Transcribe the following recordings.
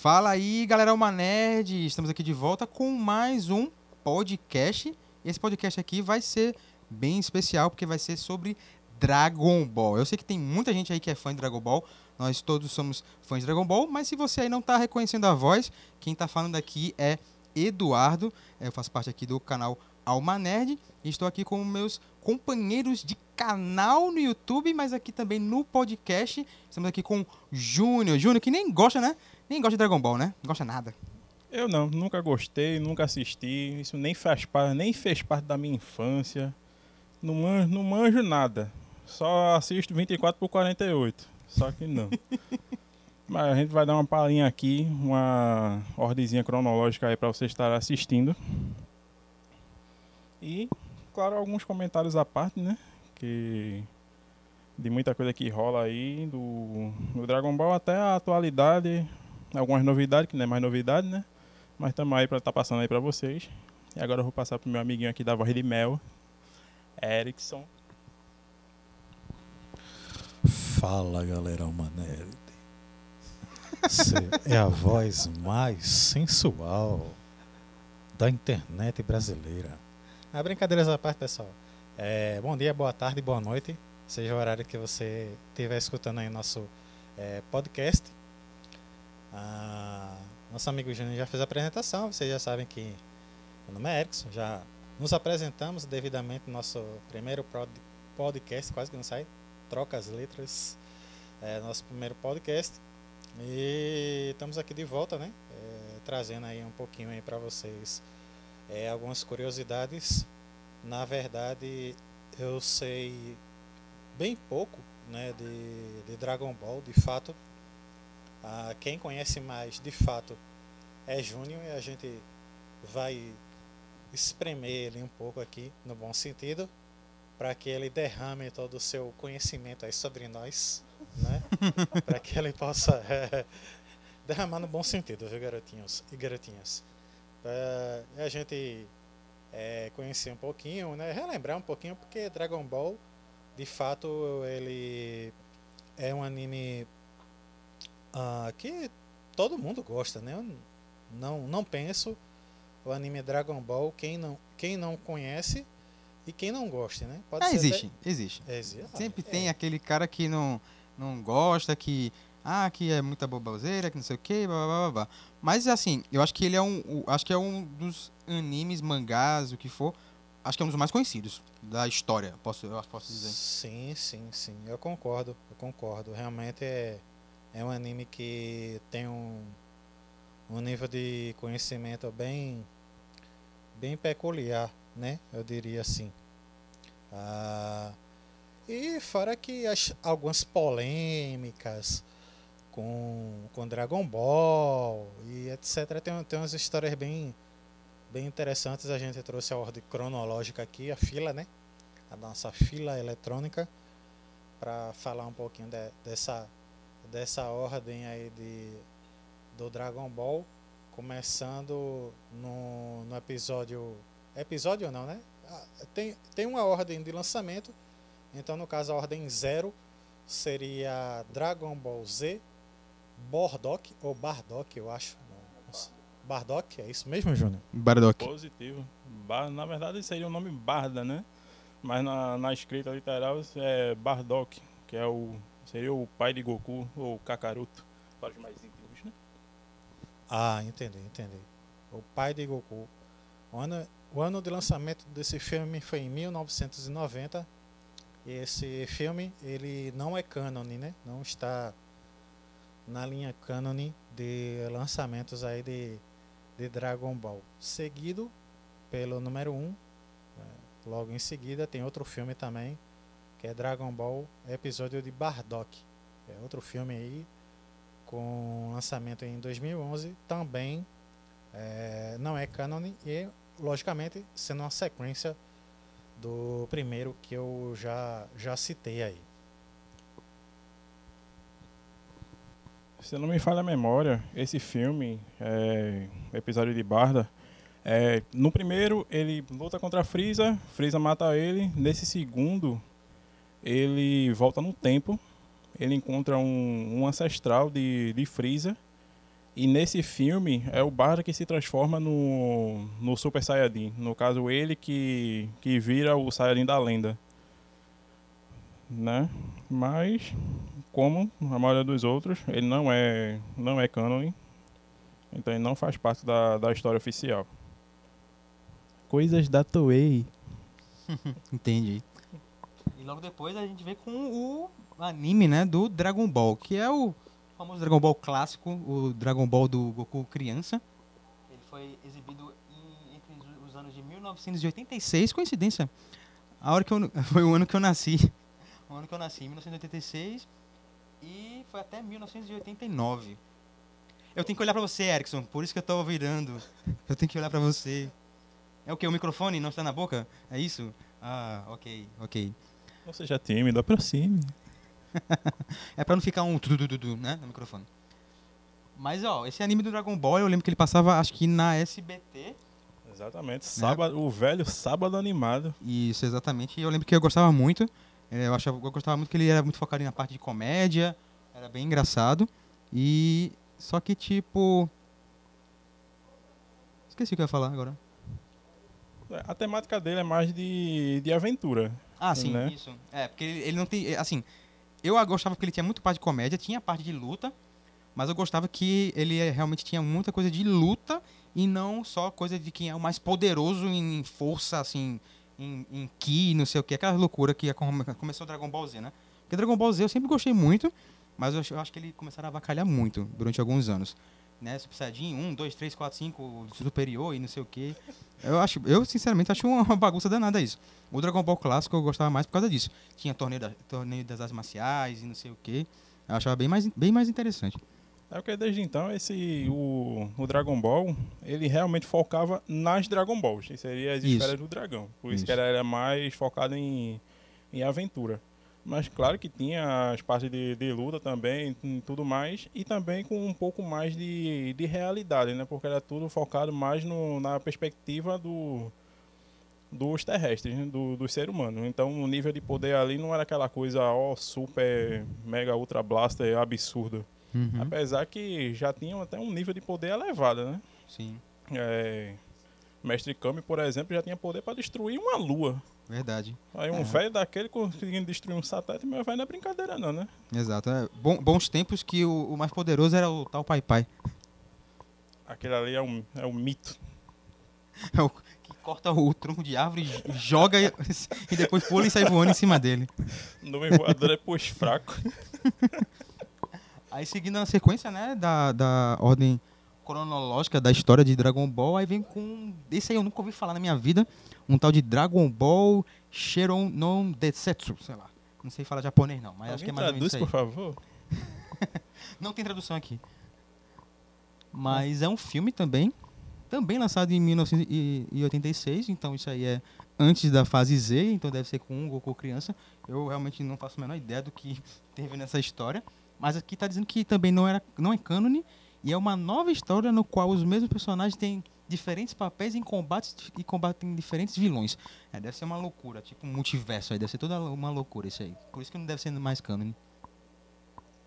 Fala aí, galera Alma Nerd. Estamos aqui de volta com mais um podcast. Esse podcast aqui vai ser bem especial porque vai ser sobre Dragon Ball. Eu sei que tem muita gente aí que é fã de Dragon Ball. Nós todos somos fãs de Dragon Ball, mas se você aí não está reconhecendo a voz, quem está falando aqui é Eduardo. Eu faço parte aqui do canal Alma Nerd e estou aqui com meus companheiros de canal no YouTube, mas aqui também no podcast. Estamos aqui com Júnior. Júnior, que nem gosta, né? Nem gosta de Dragon Ball, né? Não gosta nada. Eu não, nunca gostei, nunca assisti. Isso nem faz parte, nem fez parte da minha infância. Não manjo, não manjo nada. Só assisto 24 por 48. Só que não. Mas a gente vai dar uma palhinha aqui, uma ordezinha cronológica aí para você estar assistindo. E, claro, alguns comentários à parte, né? Que de muita coisa que rola aí do, do Dragon Ball até a atualidade, algumas novidades, que não é mais novidade, né? Mas estamos aí para estar tá passando aí para vocês. E agora eu vou passar pro meu amiguinho aqui da voz de mel, Erickson. Fala galera uma nerd. é a voz mais sensual da internet brasileira. A brincadeiras à parte, pessoal. É, bom dia, boa tarde, boa noite. Seja o horário que você estiver escutando aí nosso é, podcast. Ah, nosso amigo Júnior já fez a apresentação, vocês já sabem que meu nome é Erickson, já nos apresentamos devidamente no nosso primeiro podcast, quase que não sai, troca as letras, é, nosso primeiro podcast. E estamos aqui de volta, né? É, trazendo aí um pouquinho aí para vocês é, algumas curiosidades. Na verdade, eu sei bem pouco né, de, de Dragon Ball, de fato. Ah, quem conhece mais, de fato, é Júnior e a gente vai espremer ele um pouco aqui, no bom sentido, para que ele derrame todo o seu conhecimento aí sobre nós, né? para que ele possa é, derramar no bom sentido, viu, garotinhos e garotinhas? Pra a gente é, conhecer um pouquinho, né? relembrar um pouquinho, porque Dragon Ball, de fato, ele é um anime uh, que todo mundo gosta, né? Eu não, não penso o anime Dragon Ball, quem não, quem não conhece e quem não gosta, né? Pode ah, existe, até... existe. existe. Sempre é. tem aquele cara que não, não gosta, que ah, que é muita bobazeira, que não sei o que, blá, blá, blá. Mas assim, eu acho que ele é um, acho que é um dos animes, mangás, o que for, acho que é um dos mais conhecidos da história, posso, eu posso dizer. Sim, sim, sim, eu concordo, eu concordo. Realmente é, é um anime que tem um, um nível de conhecimento bem, bem peculiar, né? Eu diria assim. Ah, e fora que as, algumas polêmicas, com, com Dragon Ball e etc. Tem, tem umas histórias bem, bem interessantes. A gente trouxe a ordem cronológica aqui, a fila, né? A nossa fila eletrônica, para falar um pouquinho de, dessa, dessa ordem aí de, do Dragon Ball. Começando no, no episódio. Episódio não, né? Ah, tem, tem uma ordem de lançamento. Então, no caso, a ordem zero seria Dragon Ball Z, Bordock ou Bardock, eu acho. Bardock, é isso mesmo, Júnior? Bardock. Positivo. Bar, na verdade seria o nome Barda, né? Mas na, na escrita literal é Bardock, que é o seria o pai de Goku ou Kakaroto, para os mais íntimos, né? Ah, entendi, entendi. O pai de Goku. O ano, o ano de lançamento desse filme foi em 1990. E esse filme, ele não é cânone, né? Não está na linha canon de lançamentos aí de, de Dragon Ball. Seguido pelo número 1, um, é, logo em seguida tem outro filme também, que é Dragon Ball Episódio de Bardock. É outro filme aí com lançamento em 2011, também é, não é canon e logicamente sendo uma sequência do primeiro que eu já já citei aí. Se não me falha a memória, esse filme, é, episódio de Barda, é, no primeiro ele luta contra Freeza, Freeza mata ele. Nesse segundo, ele volta no tempo, ele encontra um, um ancestral de, de Freeza E nesse filme é o Barda que se transforma no, no Super Saiyajin. No caso, ele que, que vira o Saiyajin da lenda. Né? Mas, como a maioria dos outros, ele não é, não é canon. Então ele não faz parte da, da história oficial. Coisas da Toei. Entendi. Logo depois a gente vê com o anime, né, do Dragon Ball, que é o famoso Dragon Ball clássico, o Dragon Ball do Goku criança. Ele foi exibido em- entre os anos de 1986, coincidência. A hora que eu, foi o ano que eu nasci. O ano que eu nasci, 1986, e foi até 1989. Eu tenho que olhar pra você, Erickson, por isso que eu tô virando. Eu tenho que olhar pra você. É o que? O microfone não está na boca? É isso? Ah, ok, ok. Não seja tímido, aproxime. É pra não ficar um tudududu, né, no microfone. Mas, ó, esse anime do Dragon Ball, eu lembro que ele passava, acho que na SBT. Exatamente. Sábado, O velho sábado animado. Isso, exatamente. E eu lembro que eu gostava muito. É, Eu, achava, eu gostava muito que ele era muito focado na parte de comédia. Era bem engraçado. E... Só que, tipo... Esqueci o que eu ia falar agora. A temática dele é mais de, de aventura. Ah, sim, Né? isso. É, porque ele, ele não tem. é, Assim, eu gostava que ele tinha muito parte de comédia, tinha parte de luta, mas eu gostava que ele é, realmente tinha muita coisa de luta e não só coisa de quem é o mais poderoso em força, assim, em, em ki, não sei o que, aquela loucura que é como- começou o Dragon Ball Z, né? Porque Dragon Ball Z eu sempre gostei muito, mas eu acho, eu acho que ele começaram a avacalhar muito durante alguns anos. Né? Super Saiyajin 1, 2, 3, 4, 5, superior e não sei o que. Eu acho, eu sinceramente acho uma bagunça danada isso. O Dragon Ball clássico eu gostava mais por causa disso. Tinha torneio, da, torneio das artes marciais e não sei o que. Eu achava bem mais, bem mais interessante. É porque desde então esse o, o Dragon Ball, ele realmente focava nas Dragon Balls, que seria as esferas do dragão. Por isso, Isso. que era, era mais focado em, em aventura. Mas claro que tinha as partes de, de luta também, e tudo mais, e também com um pouco mais de, de realidade, né? Porque era tudo focado mais no, na perspectiva do, dos terrestres, né? do, do ser humano. Então o nível de poder ali não era aquela coisa, ó, super, mega, ultra blaster absurdo. Uhum. Apesar que já tinham até um nível de poder elevado, né? Sim, É, Mestre Kami, por exemplo, já tinha poder para destruir uma lua. Verdade. Aí um É. velho daquele conseguindo destruir um satélite, mas vai não é brincadeira não, né? Exato. É, bom- bons tempos que o, o mais poderoso era o tal Pai Pai. Aquele ali é um, é um mito. É o que corta o tronco de árvore, joga e, e depois pula e sai voando em cima dele. Nuvem voadora é pus fraco. Aí seguindo a sequência, né, da, da ordem cronológica da história de Dragon Ball, aí vem com. Esse aí eu nunca ouvi falar na minha vida. Um tal de Dragon Ball Shiron no Detsetsu, sei lá. Não sei falar japonês não, mas acho que é Alguém mais ou menos traduz, por favor? Não tem tradução aqui. Mas é um filme também, também lançado em 1986, então isso aí é antes da fase Z, então deve ser com um Goku criança. Eu realmente não faço a menor ideia do que teve nessa história, mas aqui está dizendo que também não era não é cânone e é uma nova história no qual os mesmos personagens têm diferentes papéis em combates e combatem diferentes vilões. É, deve ser uma loucura, tipo um multiverso aí, deve ser toda uma loucura isso aí. Por isso que não deve ser mais cânone.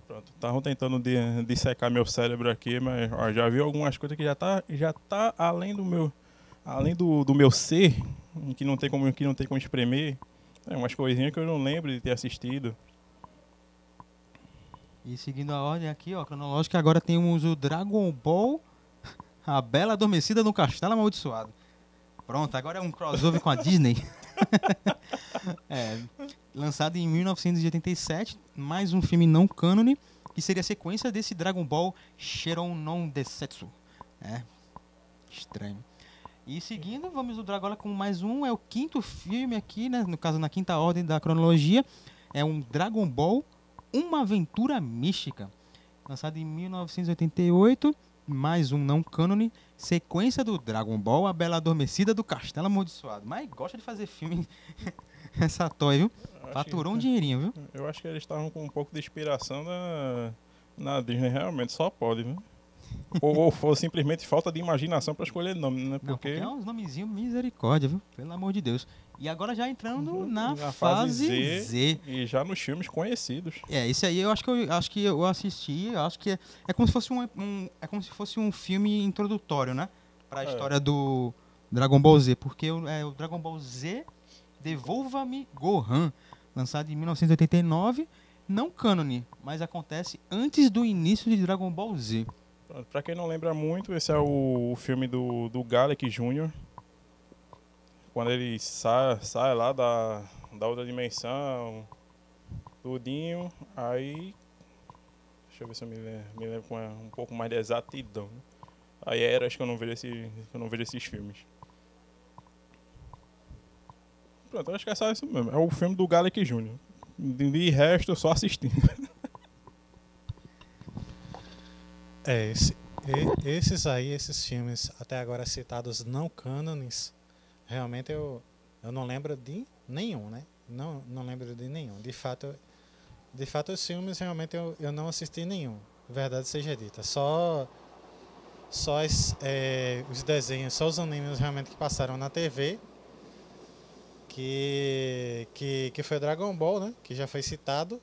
Pronto, estavam tentando de- dissecar meu cérebro aqui, mas ó, já vi algumas coisas que já tá, já tá além do meu além do, do meu ser, que não tem como que não tem como espremer. É umas coisinhas que eu não lembro de ter assistido. E seguindo a ordem aqui, ó, cronológica, agora temos o Dragon Ball, a Bela Adormecida no Castelo Amaldiçoado. Pronto, agora é um crossover com a Disney. É, lançado em 1987, mais um filme não cânone, que seria a sequência desse Dragon Ball Shiron non Desetsu. É, estranho. E seguindo, vamos do Dragon com mais um, é o quinto filme aqui, né, no caso na quinta ordem da cronologia, é um Dragon Ball uma Aventura Mística, lançado em 1988, mais um não cânone, sequência do Dragon Ball, A Bela Adormecida do Castelo Amaldiçoado. Mas gosta de fazer filme essa toy, viu? Faturou um que- dinheirinho, viu? Eu acho que eles estavam com um pouco de inspiração na, na Disney, realmente, só pode, viu? ou, ou simplesmente falta de imaginação pra escolher nome, né? Não, Porque, porque é uns nomezinhos misericórdia, viu? Pelo amor de Deus. E agora já entrando Uhum. na, Na fase, Z. Z. e já nos filmes conhecidos. É, esse aí eu acho que eu acho que eu assisti, eu acho que é, é como se fosse um, um- é como se fosse um filme introdutório, né? Pra É. história do Dragon Ball Z, porque o, é, o Dragon Ball Z Devolva-me Gohan, lançado em 1989, não cânone, mas acontece antes do início de Dragon Ball Z. Pra quem não lembra muito, esse é o, o filme do, do Galek Jr. Quando ele sai, sai lá da, da outra dimensão, tudinho, aí. Deixa eu ver se eu me lembro, me lembro com um pouco mais de exatidão. Aí era, acho que eu não vejo, esse, eu não vejo esses filmes. Pronto, acho que é só isso mesmo. É o filme do Galek Jr. De, resto, só assistindo. É, esse, esses aí, esses filmes até agora citados não cânones, realmente eu, eu não lembro de nenhum, né? Não, não lembro de nenhum. De fato, de fato os filmes realmente eu, eu não assisti nenhum. Verdade seja dita. Só, só as, é, os desenhos, só os animes realmente que passaram na TV. Que, que, que foi Dragon Ball, né? Que já foi citado.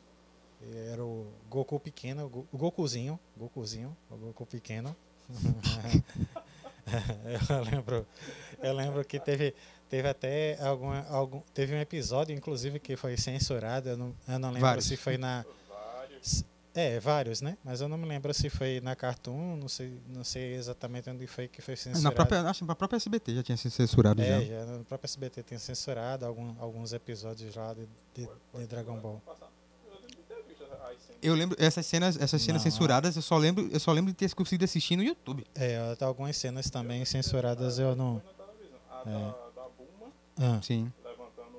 Era o Goku pequeno, o Go- o Gokuzinho, Gokuzinho, o Goku pequeno. eu lembro, eu lembro que teve, teve até algum, algum, teve um episódio, inclusive, que foi censurado. Eu não, eu não lembro Vários. se foi na, é vários, né? Mas eu não me lembro se foi na Cartoon, não sei, não sei exatamente onde foi que foi censurado. Na própria, acho que na própria SBT já tinha sido censurado É, já. já no próprio SBT tem censurado algum, alguns episódios lá de, de, de Dragon Ball. Eu lembro essas cenas, essas cenas Não. censuradas, eu só lembro, eu só lembro de ter conseguido assistir no YouTube. É, até algumas cenas também censuradas eu não. A É. da, da Bulma Ah, Sim. levantando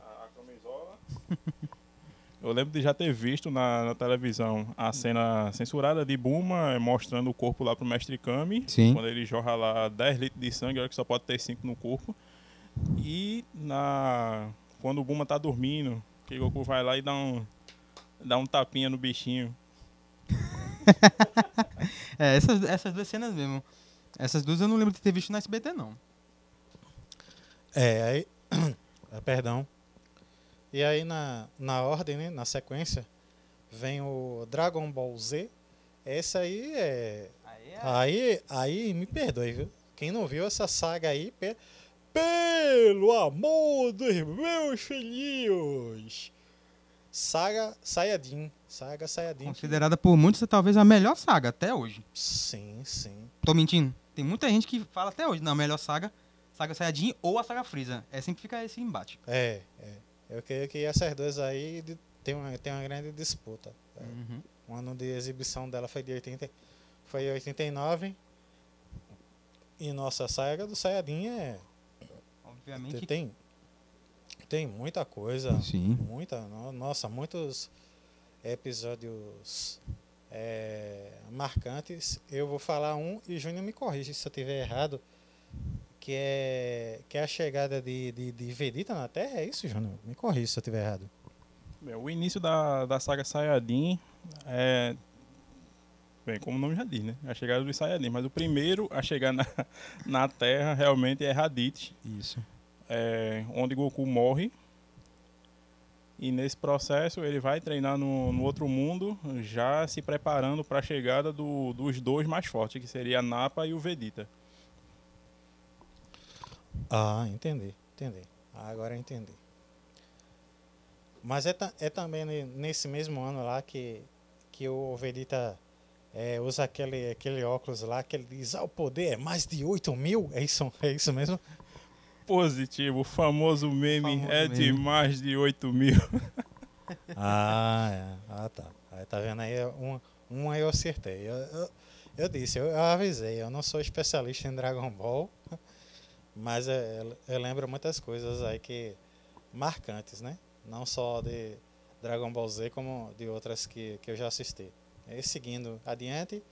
a, a camisola. Eu lembro de já ter visto na, na televisão a cena censurada de Buma mostrando o corpo lá pro mestre Kami. Sim. Quando ele jorra lá 10 litros de sangue, olha que só pode ter 5 no corpo. E na quando o Buma tá dormindo, que Goku vai lá e dá um, dá um tapinha no bichinho. É, essas, essas duas cenas mesmo. Essas duas eu não lembro de ter visto na SBT, não. é, aí. ah, Perdão. E aí na, na ordem, né, na sequência, vem o Dragon Ball Z. Esse aí é. Aí, aí me perdoe, viu? Quem não viu essa saga aí, pe- pelo amor dos meus filhinhos! Saga Sayajin. Saga Sayajin. Considerada por muitos talvez a melhor saga até hoje. Sim, sim. Tô mentindo? Tem muita gente que fala até hoje, não, a melhor saga, saga Saiyajin ou a saga Freeza. É sempre fica esse embate. É, é. Eu creio que essas duas aí tem uma, tem uma grande disputa. É. Uhum. O ano de exibição dela foi de 80, foi 89. E nossa saga do Sayajin é. Obviamente. Tem, tem muita coisa. Sim. Muita, no- nossa, muitos episódios é, marcantes. Eu vou falar um e Júnior me corrige se eu estiver errado. Que é, que é a chegada de, de, de Vegeta na Terra. É isso, Júnior? Me corrige se eu estiver errado. Bem, o início da, da saga Saiyajin é. Bem, como o nome já diz, né? A chegada dos Saiyajin. Mas o primeiro a chegar na, na Terra realmente é Raditz, Isso. É, onde Goku morre. E nesse processo ele vai treinar no, no outro mundo, já se preparando para a chegada do- dos dois mais fortes, que seria a Nappa e o Vegeta. Ah, entendi, entendi. Agora entendi. Mas é, é também ne- nesse mesmo ano lá que, que o Vegeta é, usa aquele, aquele óculos lá que ele diz, ah, o poder é mais de 8 mil? É isso, é isso mesmo? Positivo, o famoso meme Famoso é de meme. mais de 8 mil. Ah, é. ah tá. Aí tá vendo aí, um, um aí eu acertei. Eu, eu, eu disse, eu, eu avisei, eu não sou especialista em Dragon Ball, mas eu, eu- eu lembro muitas coisas aí que marcantes, né? Não só de Dragon Ball Z, como de outras que, que eu já assisti. E seguindo adiante,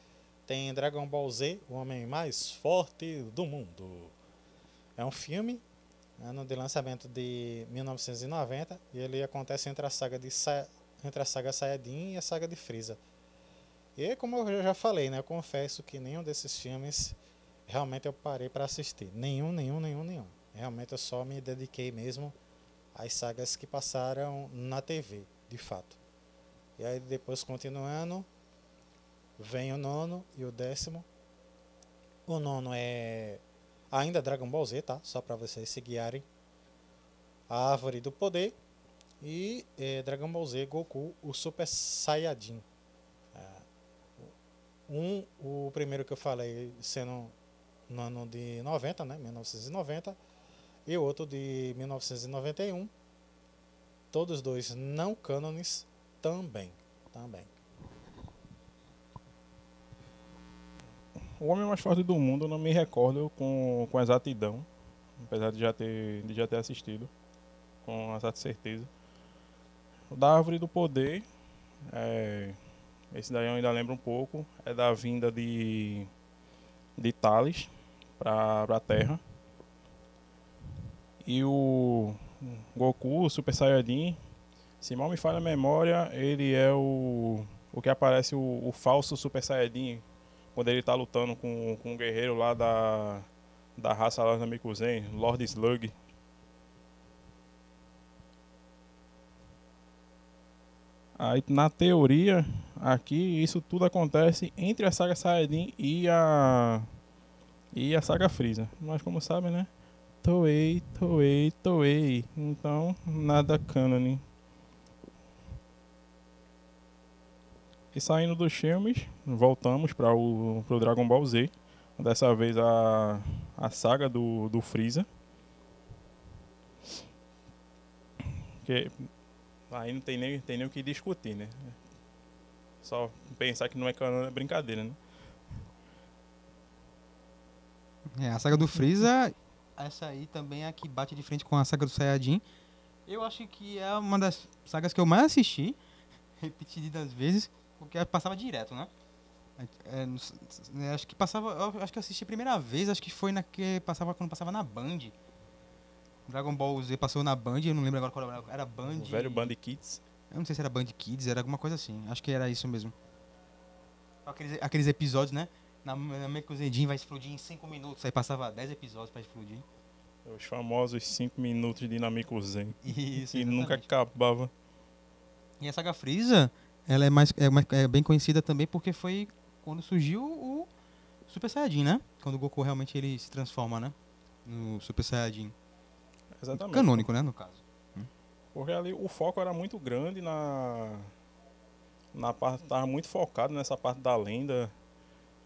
tem Dragon Ball Z, o homem mais forte do mundo. É um filme, ano de lançamento de 1990, e ele acontece entre a saga de Sa- entre a saga Saiyajin e a saga de Freeza. E como eu já falei, né? Eu confesso que nenhum desses filmes realmente eu parei para assistir. Nenhum, nenhum, nenhum, nenhum. Realmente eu só me dediquei mesmo às sagas que passaram na TV, de fato. E aí depois continuando, vem o nono e o décimo. O nono é ainda Dragon Ball Z, tá? Só para vocês se guiarem. A Árvore do Poder e é, Dragon Ball Z Goku, o Super Saiyajin. Um, o primeiro que eu falei sendo no ano de 90, né, 1990, e o outro de 1991. Todos dois não cânones também, também. O Homem Mais Forte do Mundo eu não me recordo com, com exatidão, apesar de já ter, de já ter assistido, com exata certeza. O da Árvore do Poder, é, esse daí eu ainda lembro um pouco. É da vinda de, de Thales para a Terra. E o Goku, o Super Saiyajin, se mal me falha a memória, ele é o, o que aparece o, o falso Super Saiyajin quando ele está lutando com, com um guerreiro lá da, da raça lá na Mikuzen, Lord Slug. Aí, na teoria, aqui isso tudo acontece entre a saga Saiyajin e a e a saga Freeza. Mas como sabem, né? Toei, Toei, Toei. Então, nada canon. E saindo dos filmes, voltamos para o pro Dragon Ball Z. Dessa vez a, a saga do, do Freeza. Que aí não tem nem, tem nem o que discutir, né? Só pensar que não é canon é brincadeira, né? É, a saga do Freeza, essa aí também é a que bate de frente com a saga do Saiyajin. Eu acho que é uma das sagas que eu mais assisti, repetidas vezes, porque passava direto, né? É, é, acho que passava, acho que eu assisti a primeira vez, acho que foi na que passava quando passava na Band. Dragon Ball Z passou na Band, eu não lembro agora qual era, era Band. O velho Band Kids. Eu não sei se era Band Kids, era alguma coisa assim. Acho que era isso mesmo. Aqueles, aqueles episódios, né? Na, na Mekuzedin vai explodir em 5 minutos. Aí passava 10 episódios pra explodir. Os famosos 5 minutos de Dinamico Zen. Isso, que nunca acabava. E a saga Freeza, ela é, mais, é, mais, é bem conhecida também porque foi quando surgiu o Super Saiyajin, né? Quando o Goku realmente ele se transforma, né? No Super Saiyajin. Exatamente. Canônico, né? No caso. Porque ali o foco era muito grande na. Na parte. Tava muito focado nessa parte da lenda.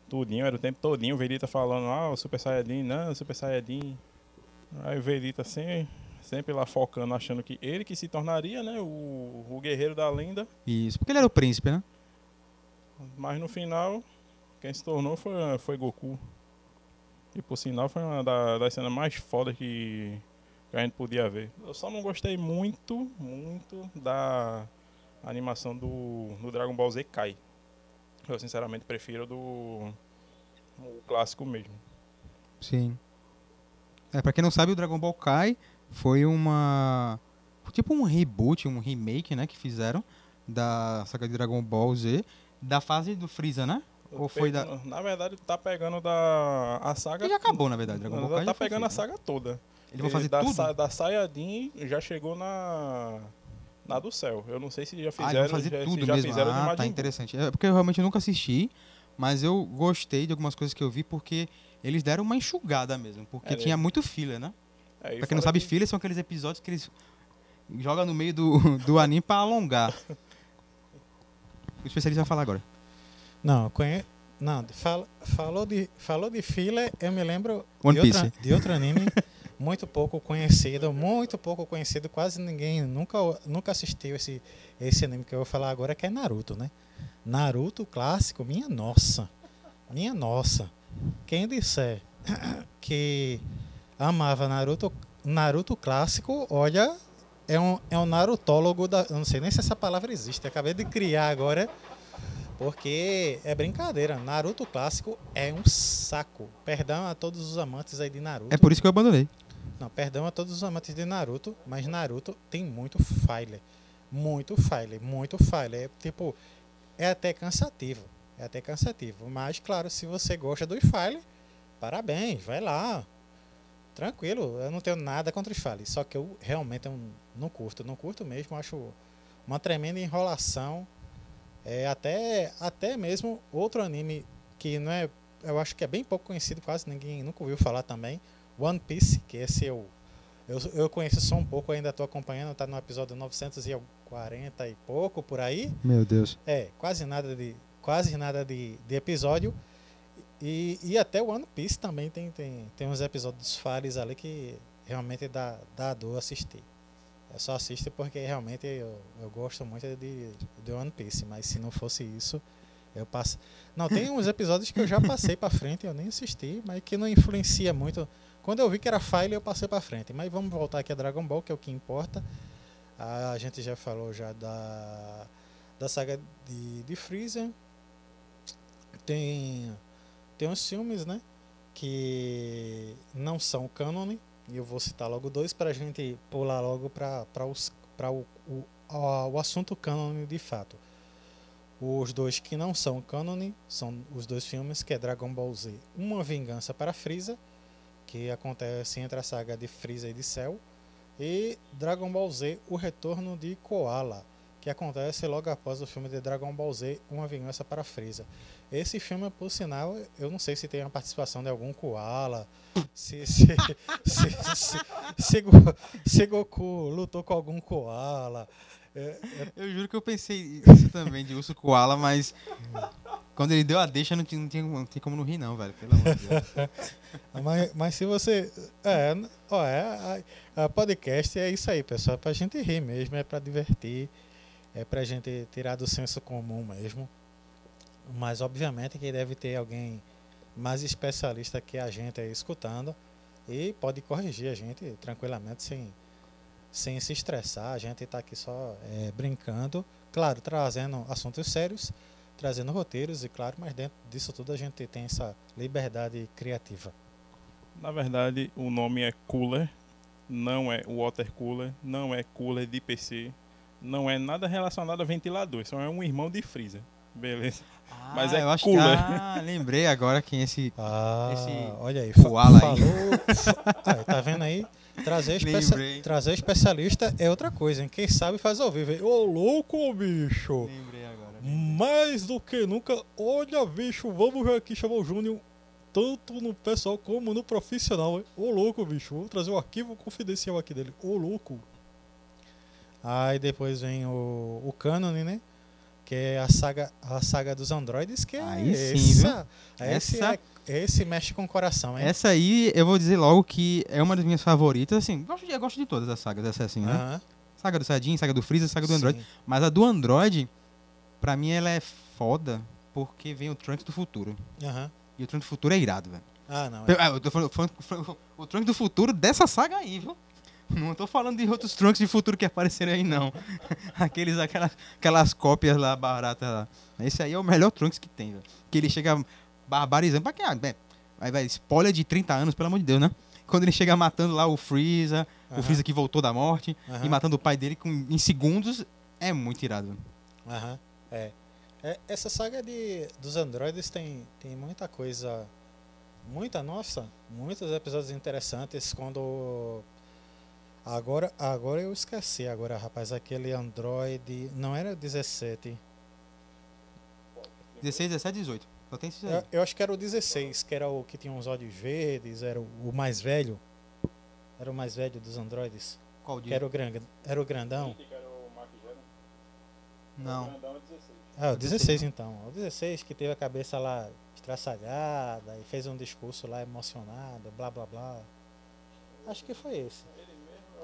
Tudinho, era o tempo todinho o Verita falando, ah, o Super Saiyajin, não, o Super Saiyajin. Aí o Verita sempre, sempre lá focando, achando que ele que se tornaria, né, o, o guerreiro da lenda. Isso, porque ele era o príncipe, né? Mas no final, quem se tornou foi, foi Goku. E por sinal foi uma da, das cenas mais fodas que, que a gente podia ver. Eu só não gostei muito, muito da animação do, do Dragon Ball Z Kai. Eu sinceramente prefiro do o clássico mesmo. Sim. É, pra quem não sabe, o Dragon Ball Kai foi uma. Tipo um reboot, um remake, né? Que fizeram da saga de Dragon Ball Z, da fase do Freeza, né? Ou foi da. Na verdade, tá pegando da a saga. Ele já acabou, na verdade. Dragon Ball tá pegando a feito, né? saga toda. Eles vão fazer da, tudo? Sa, da Saiyajin já chegou na na do céu. Eu não sei se já Ah, fizeram, vão fazer já, tudo já mesmo. fizeram Ah, tá interessante. É porque eu realmente nunca assisti, mas eu gostei de algumas coisas que eu vi porque eles deram uma enxugada mesmo. Porque É, tinha muito filler, né? Aí Pra quem não sabe, que- filler são aqueles episódios que eles jogam no meio do, do anime pra alongar. O especialista vai falar agora. Não, conhe... não fala... falou, de... falou de filler, eu me lembro One de, outra... Piece. de outro anime muito pouco conhecido, muito pouco conhecido, quase ninguém nunca, nunca assistiu esse, esse anime que eu vou falar agora, que é Naruto, né? Naruto clássico, minha nossa, minha nossa. Quem disser que amava Naruto, Naruto clássico, olha, é um, é um narutólogo da. Eu não sei nem se essa palavra existe, acabei de criar agora. Porque é brincadeira. Naruto clássico é um saco. Perdão a todos os amantes aí de Naruto. É por isso que eu abandonei. Não, perdão a todos os amantes de Naruto, mas Naruto tem muito file. Muito file, muito file. É, tipo, é até cansativo. é até cansativo. Mas, claro, se você gosta do File, parabéns, vai lá. Tranquilo, eu não tenho nada contra o File. Só que eu realmente eu não curto. Não curto mesmo, acho uma tremenda enrolação. É, até, até mesmo outro anime que não é. Eu acho que é bem pouco conhecido, quase ninguém nunca ouviu falar também. One Piece, que esse eu, eu, eu conheço só um pouco, ainda estou acompanhando, está no episódio 940 e pouco por aí. Meu Deus. É, quase nada de, quase nada de, de episódio. E, e até o One Piece também tem, tem, tem uns episódios fares ali que realmente dá, dá dor assistir. É só assiste porque realmente eu, eu gosto muito de, de One Piece, mas se não fosse isso, eu passo. Não, tem uns episódios que eu já passei para frente, eu nem assisti, mas que não influencia muito. Quando eu vi que era file, eu passei para frente. Mas vamos voltar aqui a Dragon Ball, que é o que importa. A gente já falou já da, da saga de, de Freezer. Tem, tem uns filmes, né? Que não são canon. E eu vou citar logo dois para a gente pular logo para o, o, o assunto canon de fato. Os dois que não são canon são os dois filmes que é Dragon Ball Z, Uma Vingança para Freeza, que acontece entre a saga de Freeza e de Cell, e Dragon Ball Z, O Retorno de Koala, que acontece logo após o filme de Dragon Ball Z, Uma Vingança para Freeza. Esse filme, por sinal, eu não sei se tem a participação de algum koala, se, se, se, se, se, Goku lutou com algum koala. É, é... Eu juro que eu pensei isso também, de urso koala, mas quando ele deu a deixa, não tinha, não tinha, não tinha como não rir, não, velho. Pelo amor de Deus. mas, mas se você. É, ó, é, a, a podcast é isso aí, pessoal. É pra gente rir mesmo, é pra divertir, é pra gente tirar do senso comum mesmo. Mas obviamente que deve ter alguém mais especialista que a gente aí escutando e pode corrigir a gente tranquilamente sem, sem se estressar. A gente está aqui só é, brincando, claro, trazendo assuntos sérios, trazendo roteiros e claro, mas dentro disso tudo a gente tem essa liberdade criativa. Na verdade, o nome é Cooler, não é water cooler, não é cooler de PC, não é nada relacionado a ventilador, só é um irmão de freezer. Beleza. Ah, Mas é eu acho cooler. que, ah, lembrei agora quem esse. Ah, esse olha aí. Koala falou, ah, tá vendo aí? Trazer, trazer especialista é outra coisa, hein? Quem sabe faz ao vivo. Ô, louco, bicho! Lembrei agora. Lembrei. Mais do que nunca, olha, bicho, vamos aqui chamar o Júnior, tanto no pessoal como no profissional. Ô, louco, bicho, vou trazer o arquivo confidencial aqui dele. Ô, louco! Aí depois vem o, o Canon, né? que é a saga, a saga dos androides, que é aí sim, essa, esse, essa... É, esse mexe com o coração, hein? Essa aí, eu vou dizer logo que é uma das minhas favoritas, assim, gosto de, eu gosto de todas as sagas, essa assim, né? Uh -huh. Saga do Saiyajin, saga do Freeza, saga do sim. Android, mas a do Android, pra mim ela é foda, porque vem o Trunks do futuro. Uh -huh. E o Trunks do futuro é irado, velho. Ah, não. É. Eu tô falando, falando, o Trunks do futuro dessa saga aí, viu? Não tô falando de outros Trunks de futuro que apareceram aí, não. Aqueles, aquelas, aquelas cópias lá baratas lá. Esse aí é o melhor Trunks que tem, velho. Que ele chega barbarizando. Pra? Ah, vai, vai, spoiler de 30 anos, pelo amor de Deus, né? Quando ele chega matando lá o Freeza, o Freeza que voltou da morte, e matando o pai dele com, em segundos, é muito irado. Aham, é. é. Essa saga de, dos androides tem, tem muita coisa. Muita, nossa, muitos episódios interessantes quando Agora, agora eu esqueci agora, rapaz, aquele Android, não era 17. 16, 17, 18. Só tem eu, eu, acho que era o 16, que era o que tinha uns olhos verdes, era o, o mais velho. Era o mais velho dos androides. Qual dia? Que era o, gran, era o grandão. Não. Ah, o 16 então. O 16 que teve a cabeça lá estraçalhada e fez um discurso lá emocionado, blá blá blá. Acho que foi esse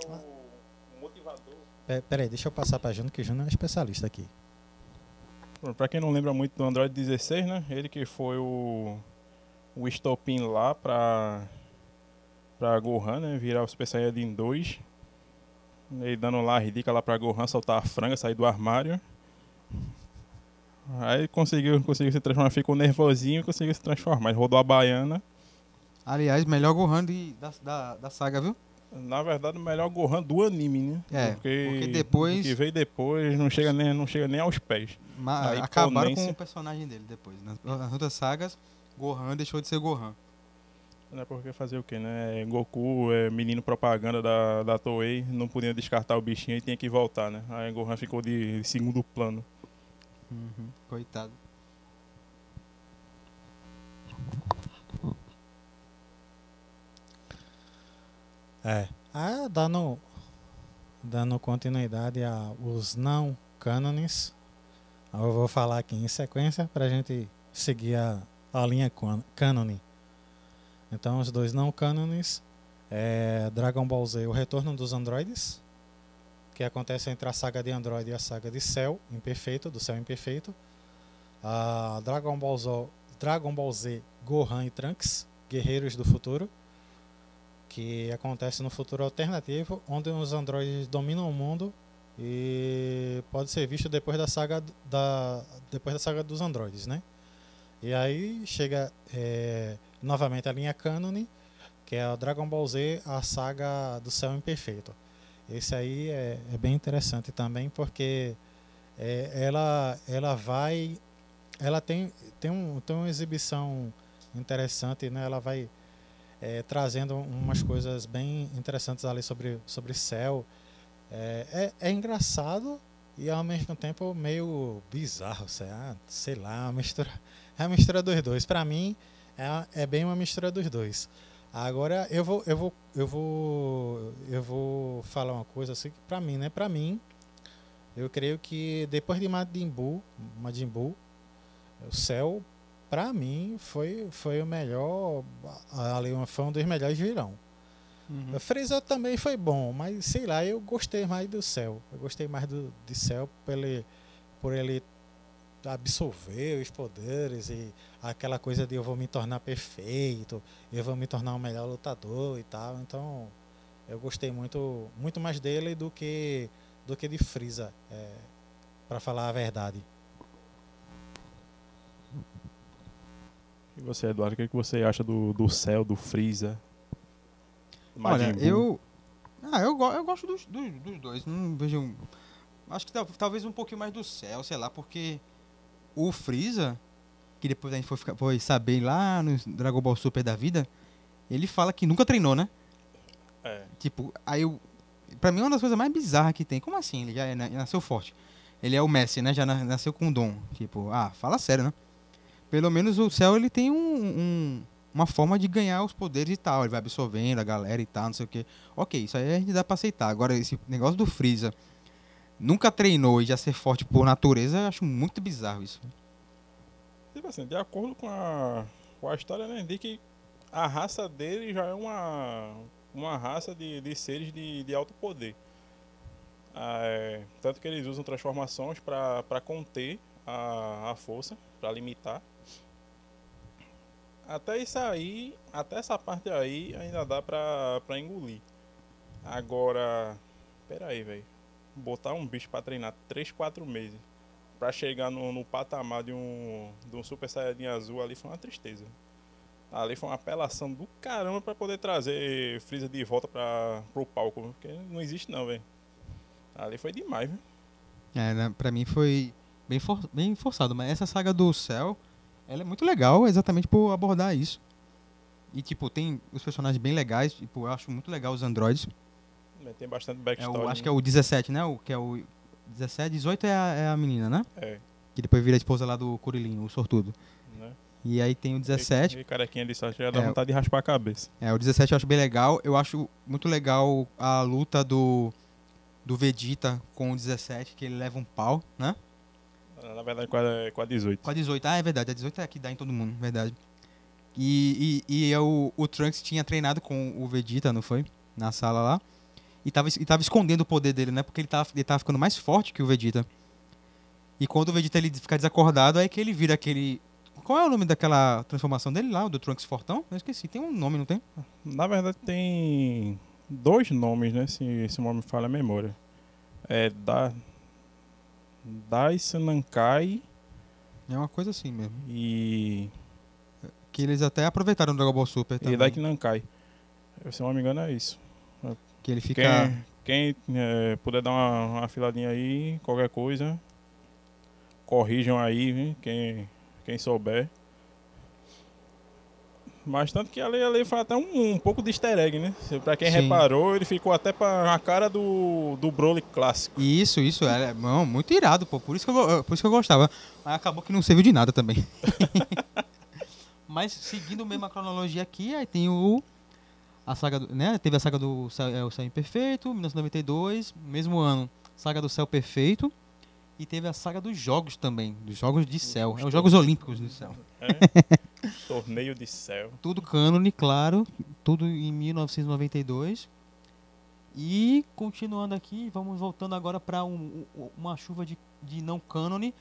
o motivador. Peraí, deixa eu passar para Júnior, que Júnior é um especialista aqui. Para quem não lembra muito do Android 16, né? Ele que foi o, o estopim lá para para Gohan, né? Virar o Super Saiyajin 2. Ele dando lá a ridícula lá para Gohan soltar a franga, sair do armário. Aí conseguiu, conseguiu se transformar, ficou nervosinho e conseguiu se transformar. Ele rodou a baiana. Aliás, melhor Gohan de, da, da, da saga, viu? Na verdade, o melhor Gohan do anime, né? É, porque depois- O que veio depois não chega nem, não chega nem aos pés. Ma- A acabaram com o personagem dele depois. Nas, nas outras sagas, Gohan deixou de ser Gohan. Não é porque fazer o quê, né? Goku é menino propaganda da, da Toei, não podia descartar o bichinho e tinha que voltar, né? Aí Gohan ficou de segundo plano. Coitado. É. Ah, dando, dando continuidade aos não cânones, eu vou falar aqui em sequência para a gente seguir a, a linha cânone. Então, os dois não cânones é Dragon Ball Z, o retorno dos androides, que acontece entre a saga de Android e a saga de Cell Imperfeito, do Cell Imperfeito. A Dragon Ball Z, Dragon Ball Z Gohan e Trunks, Guerreiros do Futuro que acontece no futuro alternativo, onde os androides dominam o mundo e pode ser visto depois da saga da depois da saga dos androides, né? E aí chega é, novamente a linha canon, que é o Dragon Ball Z, a saga do Céu Imperfeito. Esse aí é, é bem interessante também porque é, ela ela vai ela tem tem, um, tem uma exibição interessante, né? Ela vai é, trazendo umas coisas bem interessantes ali sobre, sobre céu. É, é, é engraçado e ao mesmo tempo meio bizarro, sei, ah, sei lá, uma mistura, é a mistura dos dois. Para mim é, é bem uma mistura dos dois. Agora eu vou eu vou eu vou eu vou falar uma coisa assim que para mim, né? Para mim, eu creio que depois de Majin Buu, o céu para mim foi foi o melhor ali foi um dos melhores vilão. O Freeza também foi bom, mas sei lá, eu gostei mais do céu. Eu gostei mais do de céu por ele, por ele absorver os poderes e aquela coisa de eu vou me tornar perfeito, eu vou me tornar um melhor lutador e tal. Então, eu gostei muito muito mais dele do que do que de Freeza, é, para falar a verdade. E você, Eduardo, o que, é que você acha do, do céu, do Freeza? do Olha, eu. Ah, eu, go- eu gosto dos, dos, dos dois. Não vejo. Acho que tal- talvez um pouquinho mais do céu, sei lá, porque o Freeza, que depois a gente foi, ficar- foi saber lá no Dragon Ball Super da vida, ele fala que nunca treinou, né? É. Tipo, aí eu. Pra mim é uma das coisas mais bizarras que tem. Como assim? Ele já é- nasceu forte. Ele é o Messi, né? Já na- nasceu com dom. Tipo, ah, fala sério, né? Pelo menos o céu ele tem um, um- uma forma de ganhar os poderes e tal. Ele vai absorvendo a galera e tal, não sei o que. Ok, isso aí a gente dá pra aceitar. Agora, esse negócio do Freeza nunca treinou e já ser forte por natureza, eu acho muito bizarro isso. Tipo assim, de acordo com a, com a história, né, indica que a raça dele já é uma, uma raça de, de seres de, de alto poder. Ah, é, tanto que eles usam transformações para conter a, a força, para limitar. Até isso aí, até essa parte aí ainda dá pra, pra engolir. Agora, pera aí, velho. Botar um bicho pra treinar 3, 4 meses pra chegar no, no patamar de um, de um Super Saiyajin azul ali foi uma tristeza. Ali foi uma apelação do caramba pra poder trazer Freeza de volta pra, pro palco, porque não existe não, velho. Ali foi demais, viu? É, né, pra mim foi bem, for- bem forçado, mas essa saga do céu, ela é muito legal exatamente por abordar isso. E, tipo, tem os personagens bem legais, tipo, eu acho muito legal os androides. Tem bastante É backstory. o, acho que né? é o 17, né? O, que é o 17, 18 é a, é a menina, né? É, Que depois vira a esposa lá do Kuririn, o sortudo. né? E aí tem o 17. E carequinha de só já dá É, vontade de raspar a cabeça. É, o 17 eu acho bem legal. Eu acho muito legal a luta do, do Vegeta com o 17, que ele leva um pau, né? Na verdade, com a, com a 18. Com a 18. Ah, é verdade. A 18 é a que dá em todo mundo, verdade. E, e, e é o, o Trunks tinha treinado com o Vegeta, não foi? Na sala lá. E tava, e tava escondendo o poder dele, né? Porque ele tava, ele tava ficando mais forte que o Vegeta. E quando o Vegeta ele fica desacordado, é que ele vira aquele. Qual é o nome daquela transformação dele lá, o do Trunks Fortão? Eu esqueci, tem um nome, não tem? Na verdade, tem dois nomes, né? Se, se o nome me falha a memória. É da. Daisu Nankai É uma coisa assim mesmo. e. Que eles até aproveitaram no Dragon Ball Super E também. Daiki Nankai. Se eu não me engano, é isso. Que ele fica. Quem, quem é, puder dar uma, uma filadinha aí, qualquer coisa, corrijam aí, viu? quem, quem souber. Mas tanto que ali, ali foi até um, um pouco de easter egg, né? Pra quem Sim. reparou, ele ficou até pra a cara do, do Broly clássico. Isso, isso, é não, muito irado, pô. Por isso, que eu, por isso que eu gostava. Mas acabou que não serviu de nada também. Mas seguindo a mesma cronologia aqui, aí tem o. A saga do, né? Teve a saga do Céu, é, o Céu Imperfeito, 1992, mesmo ano, saga do Céu Perfeito. E teve a saga dos jogos também, dos jogos de céu. É os Jogos Olímpicos do céu. É? Torneio de céu. Tudo cânone, claro. Tudo em 1992. E continuando aqui, vamos voltando agora para uma chuva de, de não cânone.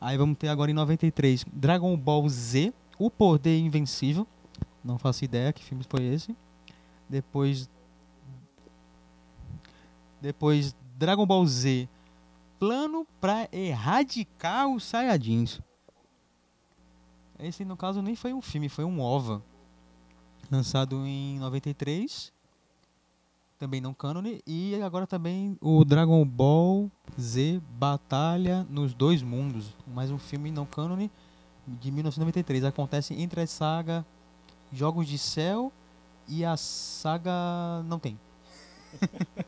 Aí vamos ter agora em 93 Dragon Ball Z, O Poder Invencível. Não faço ideia que filme foi esse. Depois. Depois Dragon Ball Z, Plano para erradicar os Saiyajins. Esse, no caso, nem foi um filme, foi um OVA. Lançado em 93. Também não cânone. E agora também o Dragon Ball Z Batalha nos Dois Mundos. Mais um filme não cânone de 1993. Acontece entre a saga Jogos de Céu e a saga... Não tem.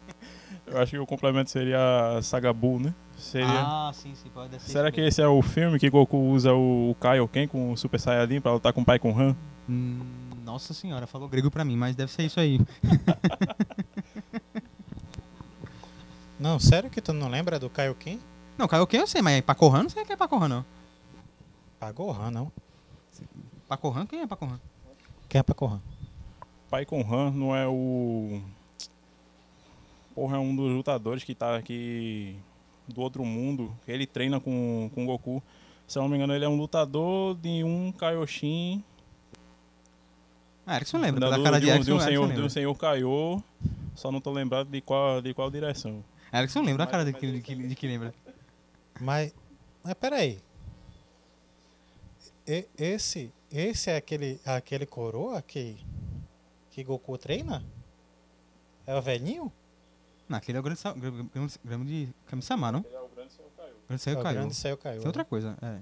Eu acho que o complemento seria a Saga Buu, né? Seria... Ah, sim, sim. Pode ser Será que esse é o filme que Goku usa o Kaioken com o Super Saiyajin pra lutar com o Pai com Han? Hum, nossa senhora, falou grego pra mim, mas deve ser isso aí. Não, sério que tu não lembra do Kaioken? Não, Kaioken eu sei, mas Pacorran não sei quem é Pacorran, não. Pagohan, não. Pacorran, quem é Pacorran? Quem é Pagohan? Pai com Han não é o. Porra, é um dos lutadores que tá aqui do outro mundo. que Ele treina com, com o Goku. Se eu não me engano, ele é um lutador de um Kaioshin. Ah, Erickson lembra, da- da cara de, de, um, de um senhor, de um senhor Kaiô. Só não tô lembrado de qual, de qual direção. Erickson lembra a cara de Mas- que, mas de que, de que lembra. Mas, mas peraí. E- esse, esse é aquele, aquele coroa que, que Goku treina? É o velhinho? Não, aquele é o grande, grande, grande, grande Kami-sama, não? Ele é o grande. Grande É caiu. grande Céu caiu. Isso é outra coisa, é.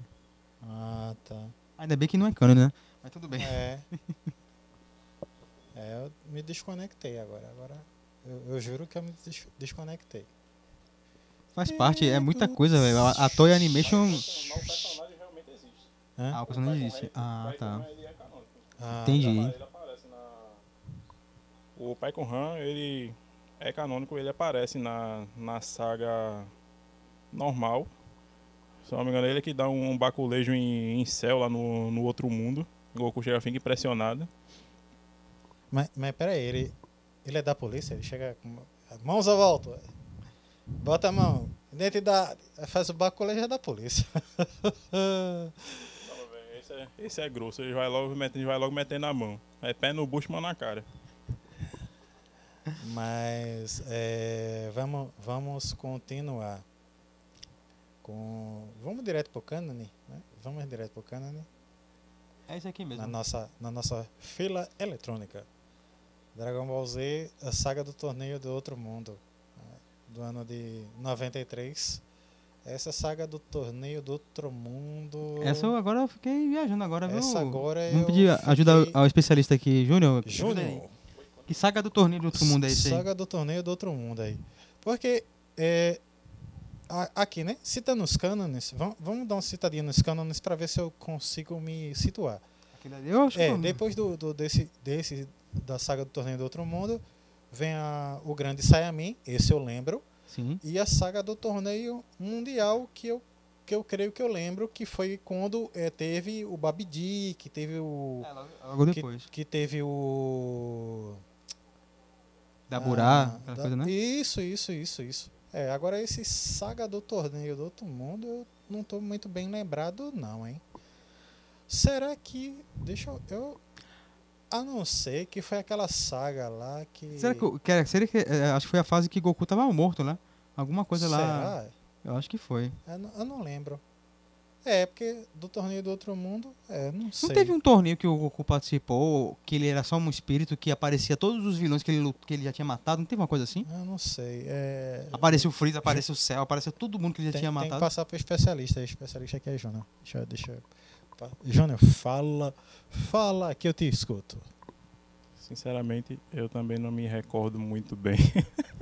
Ah, tá. Ainda bem que não é cânone, né? Mas tudo bem. É. é, eu me desconectei agora. Agora eu, eu juro que eu me des- desconectei. Faz parte, é muita coisa, velho. A, a Toei Animation... Mas o personagem realmente existe. Hã? Ah, o personagem existe. Ah, Pai tá. é. Ah, Entendi. Ele apa- ele aparece na... O Pai com Han, ele é canônico, ele aparece na, na saga normal. Se não me engano, ele é que dá um, baculejo em, em céu lá no, no outro mundo. Goku chega fica impressionado. Mas, mas peraí, ele, ele é da polícia? Ele chega com mãos à volta. Bota a mão. Identidade. Faz o baculejo é da polícia. Esse é, esse é grosso, ele vai logo metendo, vai logo metendo a mão. É pé no bucho, mão na cara. Mas é, vamos, vamos continuar. Com, vamos direto pro cânone, né? Vamos direto pro cânone. É isso aqui mesmo. na nossa, na nossa fila eletrônica. Dragon Ball Z, a saga do torneio do outro mundo, né, do ano de 93. Essa saga do torneio do outro mundo. Essa eu agora eu fiquei viajando agora, viu? Essa agora Vamos eu pedir ajuda fiquei- ao especialista aqui, Júnior. Ajuda. Júnior. Que saga do torneio do outro mundo é esse aí? Saga do torneio do outro mundo aí. Porque é, aqui, né? Citando os cânones, vamos, vamos dar uma citadinha nos cânones para ver se eu consigo me situar. Aquele ali eu acho É, que- depois do, do- desse, desse da saga do torneio do outro mundo, vem a, o grande Saiyaman, esse eu lembro, Sim. e a saga do torneio mundial que eu que eu creio que eu lembro que foi quando é, teve o Babidi, que teve o Logo que, depois. que teve o Da Burá, ah, aquela da- coisa, né? Isso, isso, isso, isso. É, agora esse saga do torneio do outro mundo, eu não tô muito bem lembrado não, hein? Será que deixa eu, eu a não ser que foi aquela saga lá que Será que, que, será que é, acho que foi a fase que Goku tava morto, né? Alguma coisa lá. Será? Eu acho que foi. Eu não, eu não lembro. É, porque do torneio do outro mundo, é, não sei. Não teve um torneio que o Goku participou, que ele era só um espírito que aparecia todos os vilões que ele, que ele já tinha matado? Não teve uma coisa assim? Eu não sei. É... Apareceu o Freeza, apareceu o Cell, apareceu todo mundo que ele já tem, tinha tem que matado. passar pro especialista. O especialista aqui é Júnior. Deixa, eu- deixa eu... Júnior, fala, fala que eu te escuto. Sinceramente, eu também não me recordo muito bem.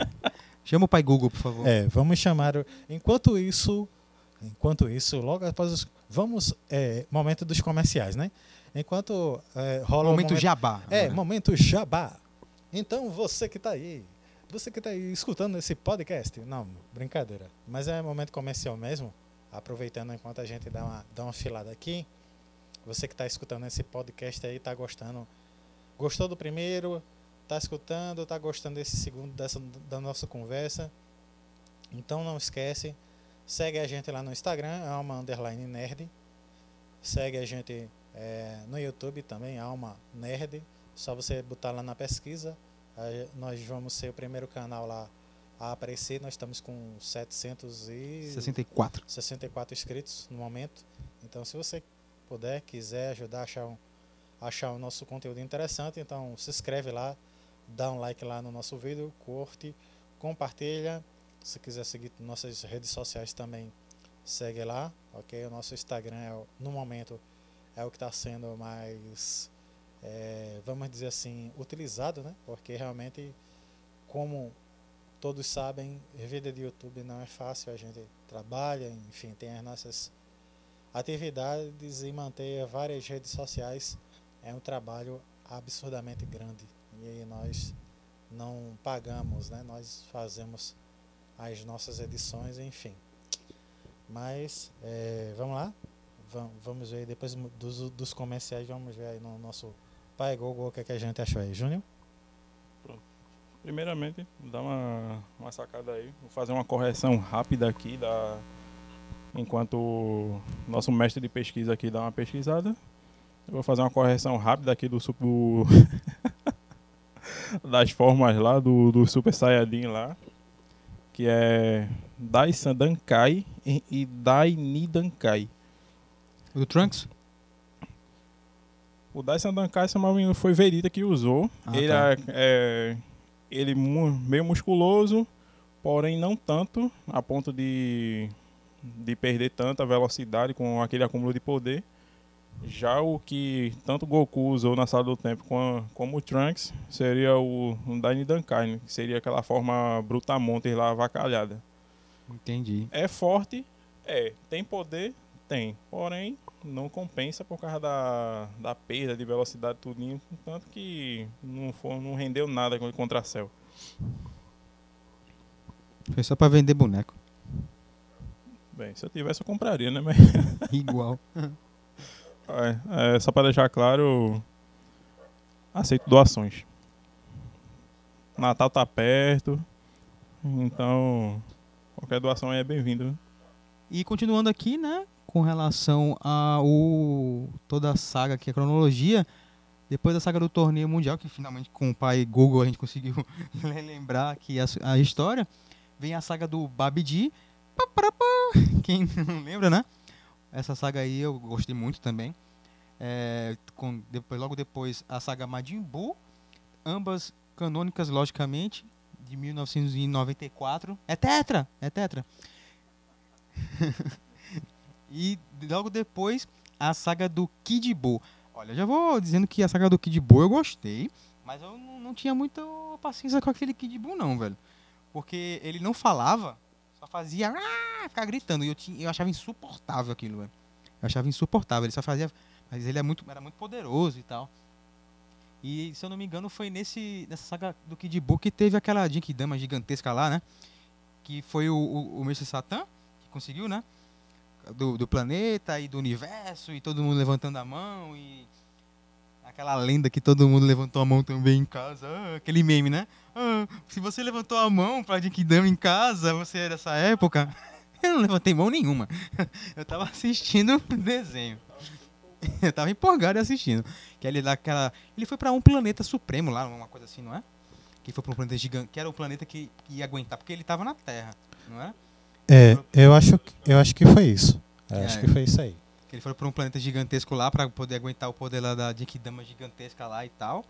Chama o pai Google, por favor. É, vamos chamar. o- Enquanto isso, enquanto isso, logo após os. Vamos. É, momento dos comerciais, né? Enquanto é, rola o momento momento, jabá. É, agora. momento jabá. Então, você que tá aí, você que tá aí escutando esse podcast, não, brincadeira. Mas é momento comercial mesmo. Aproveitando enquanto a gente dá uma, dá uma filada aqui. Você que tá escutando esse podcast aí, tá gostando. Gostou do primeiro? Tá escutando? Tá gostando desse segundo, dessa, da nossa conversa? Então não esquece. Segue a gente lá no Instagram, Alma Underline Nerd. Segue a gente é, no YouTube também, Alma Nerd. Só você botar lá na pesquisa. Nós vamos ser o primeiro canal lá a aparecer. Nós estamos com 764 64. inscritos no momento. Então, se você puder, quiser ajudar a achar, um, achar o nosso conteúdo interessante, então se inscreve lá, dá um like lá no nosso vídeo, curte, compartilha. Se quiser seguir nossas redes sociais também, segue lá, ok? O nosso Instagram, é, no momento, é o que está sendo mais, é, vamos dizer assim, utilizado, né? Porque realmente, como todos sabem, vida de YouTube não é fácil, a gente trabalha, enfim, tem as nossas atividades e manter várias redes sociais é um trabalho absurdamente grande. E nós não pagamos, né? Nós fazemos as nossas edições, enfim. Mas é, vamos lá, Vam- vamos ver depois dos, dos comerciais, vamos ver aí no nosso pai Google o que, é que a gente achou aí, Júnior. Primeiramente, dá uma, uma sacada aí. Vou fazer uma correção rápida aqui da. Enquanto o nosso mestre de pesquisa aqui dá uma pesquisada. Eu vou fazer uma correção rápida aqui do super. das formas lá do, do Super Saiyajin lá. Que é Daisan Dankai e, e Daini Dankai. O do Trunks? O Dyson Dankai, se não foi Verita que usou. Ah, ele tá. é, é- ele mu- meio musculoso, porém não tanto, a ponto de, de perder tanta velocidade com aquele acúmulo de poder. Já o que tanto Goku usou na sala do tempo com- como o Trunks seria o, o Daini Dankai, né? que seria aquela forma brutamontes lá avacalhada. Entendi. É forte? É. Tem poder? Tem. Porém, não compensa por causa da, da perda de velocidade tudinho, tanto que não, for, não rendeu nada contra a Cell. Foi só pra vender boneco. Bem, se eu tivesse eu compraria, né? Mas, Igual. é, é, só pra deixar claro, aceito doações. Natal tá perto, então qualquer doação é bem-vinda. né? E continuando aqui, né, com relação a o, toda a saga aqui, a cronologia, depois da saga do torneio mundial, que finalmente com o pai Google a gente conseguiu lembrar aqui a, a história, vem a saga do Babidi. Quem não lembra, né? Essa saga aí eu gostei muito também. É, com, depois, logo depois a saga Majin Buu, ambas canônicas, logicamente, de 1994. É tetra! É tetra! e logo depois a saga do Kid Buu. Olha, já vou dizendo que a saga do Kid Buu eu gostei, mas eu não, tinha muita paciência com aquele Kid Buu não, velho. Porque ele não falava, só fazia "Ah", ficar gritando e eu, tinha, eu achava insuportável aquilo. Eu achava insuportável, ele só fazia, mas ele é muito, era muito poderoso e tal. E se eu não me engano foi nesse nessa saga do Kid Buu que teve aquela Jinkidama gigantesca lá, né? Que foi o, o, o Mr. Satan que conseguiu, né? Do, do planeta e do universo e todo mundo levantando a mão e aquela lenda que todo mundo levantou a mão também em casa, ah, aquele meme, né? Ah, se você levantou a mão pra Jinkidama em casa, você é dessa época. Eu não levantei mão nenhuma. Eu tava assistindo o desenho. Eu tava empolgado assistindo. Que ele lá aquela, ele foi pra um planeta supremo lá, uma coisa assim, não é? Que foi pra um planeta gigante, que era o planeta que, que ia aguentar, porque ele tava na Terra, não é? É, eu acho, que- eu acho que foi isso. É, Acho que foi isso aí. Que ele foi pra um planeta gigantesco lá pra poder aguentar o poder lá da Genkidama gigantesca lá e tal.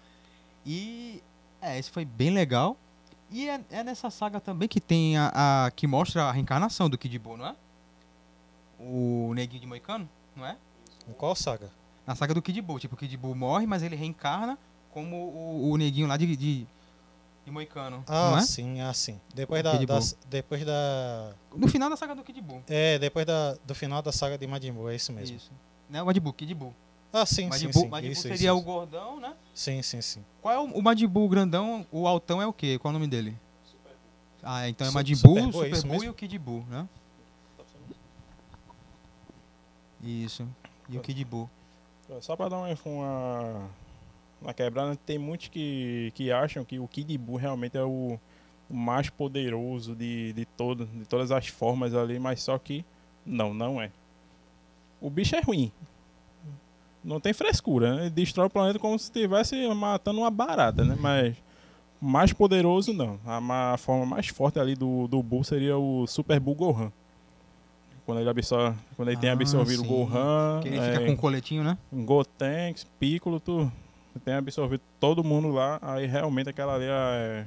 E é, esse foi bem legal. E é, é nessa saga também que tem a, a- que mostra a reencarnação do Kid Buu, não é? O neguinho de Moicano, não é? Em qual saga? Na saga do Kid Buu, tipo, o Kid Buu morre, mas ele reencarna como o, o neguinho lá de, de, de Moicano, Ah, é? sim, ah, sim. Depois da, das- depois da No final da saga do Kid Buu. é, depois da, do final da saga de Majin Buu, é isso mesmo. Isso. Não é o Majin Buu, Kid Buu. Ah, sim, Majin sim, Buu, sim. Majin Isso, seria isso, o gordão, né? Sim, sim, sim. Qual é o, o Majin Buu grandão? O altão é o quê? Qual é o nome dele? Ah, então é Majin Super Buu, é Super isso Buu mesmo? e o Kid Buu, né? Isso. E o Kid Buu. Só pra dar uma, uma, uma quebrada, tem muitos que, que acham que o Kid Buu realmente é o, o mais poderoso de, de, todo, de todas as formas ali, mas só que não, não é. O bicho é ruim. Não tem frescura, né? Ele destrói o planeta como se estivesse matando uma barata, né? Mas mais poderoso não. A, a forma mais forte ali do, do Buu seria o Super Buu Gohan. Quando ele, absorve, quando ele tem Ah, absorvido o sim. Gohan. Que ele é, fica com um coletinho, né? Gotenks, Piccolo, tu tem absorvido todo mundo lá, aí realmente aquela ali é,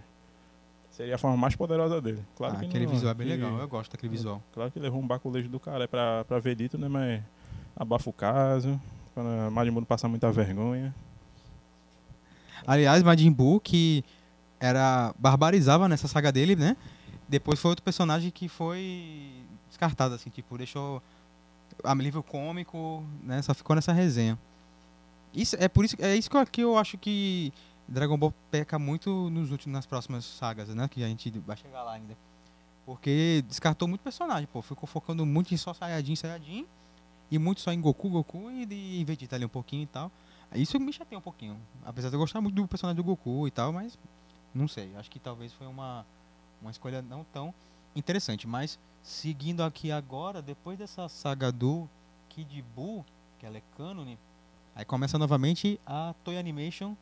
seria a forma mais poderosa dele. Claro ah, que aquele não- visual é bem que- legal, eu gosto daquele visual. Claro que levou um baculejo do cara pra, pra Vegeta, né? Mas abafa o caso, pra Majin Buu não passar muita vergonha. Aliás, Majin Buu, que era barbarizava nessa saga dele, né? Depois foi outro personagem que foi descartado, assim, tipo, deixou a nível cômico, né? Só ficou nessa resenha. Isso, é por isso é isso que eu, acho que Dragon Ball peca muito nos últimos, nas próximas sagas, né? Que a gente vai chegar lá ainda. Porque descartou muito personagem, pô. Ficou focando muito em só Saiyajin, Saiyajin. E muito só em Goku, Goku e de, Vegeta ali um pouquinho e tal. Isso me chateia um pouquinho. Apesar de eu gostar muito do personagem do Goku e tal, mas não sei. Acho que talvez foi uma, uma escolha não tão interessante. Mas seguindo aqui agora, depois dessa saga do Kid Buu, que ela é cânone, aí começa novamente a Toy Animation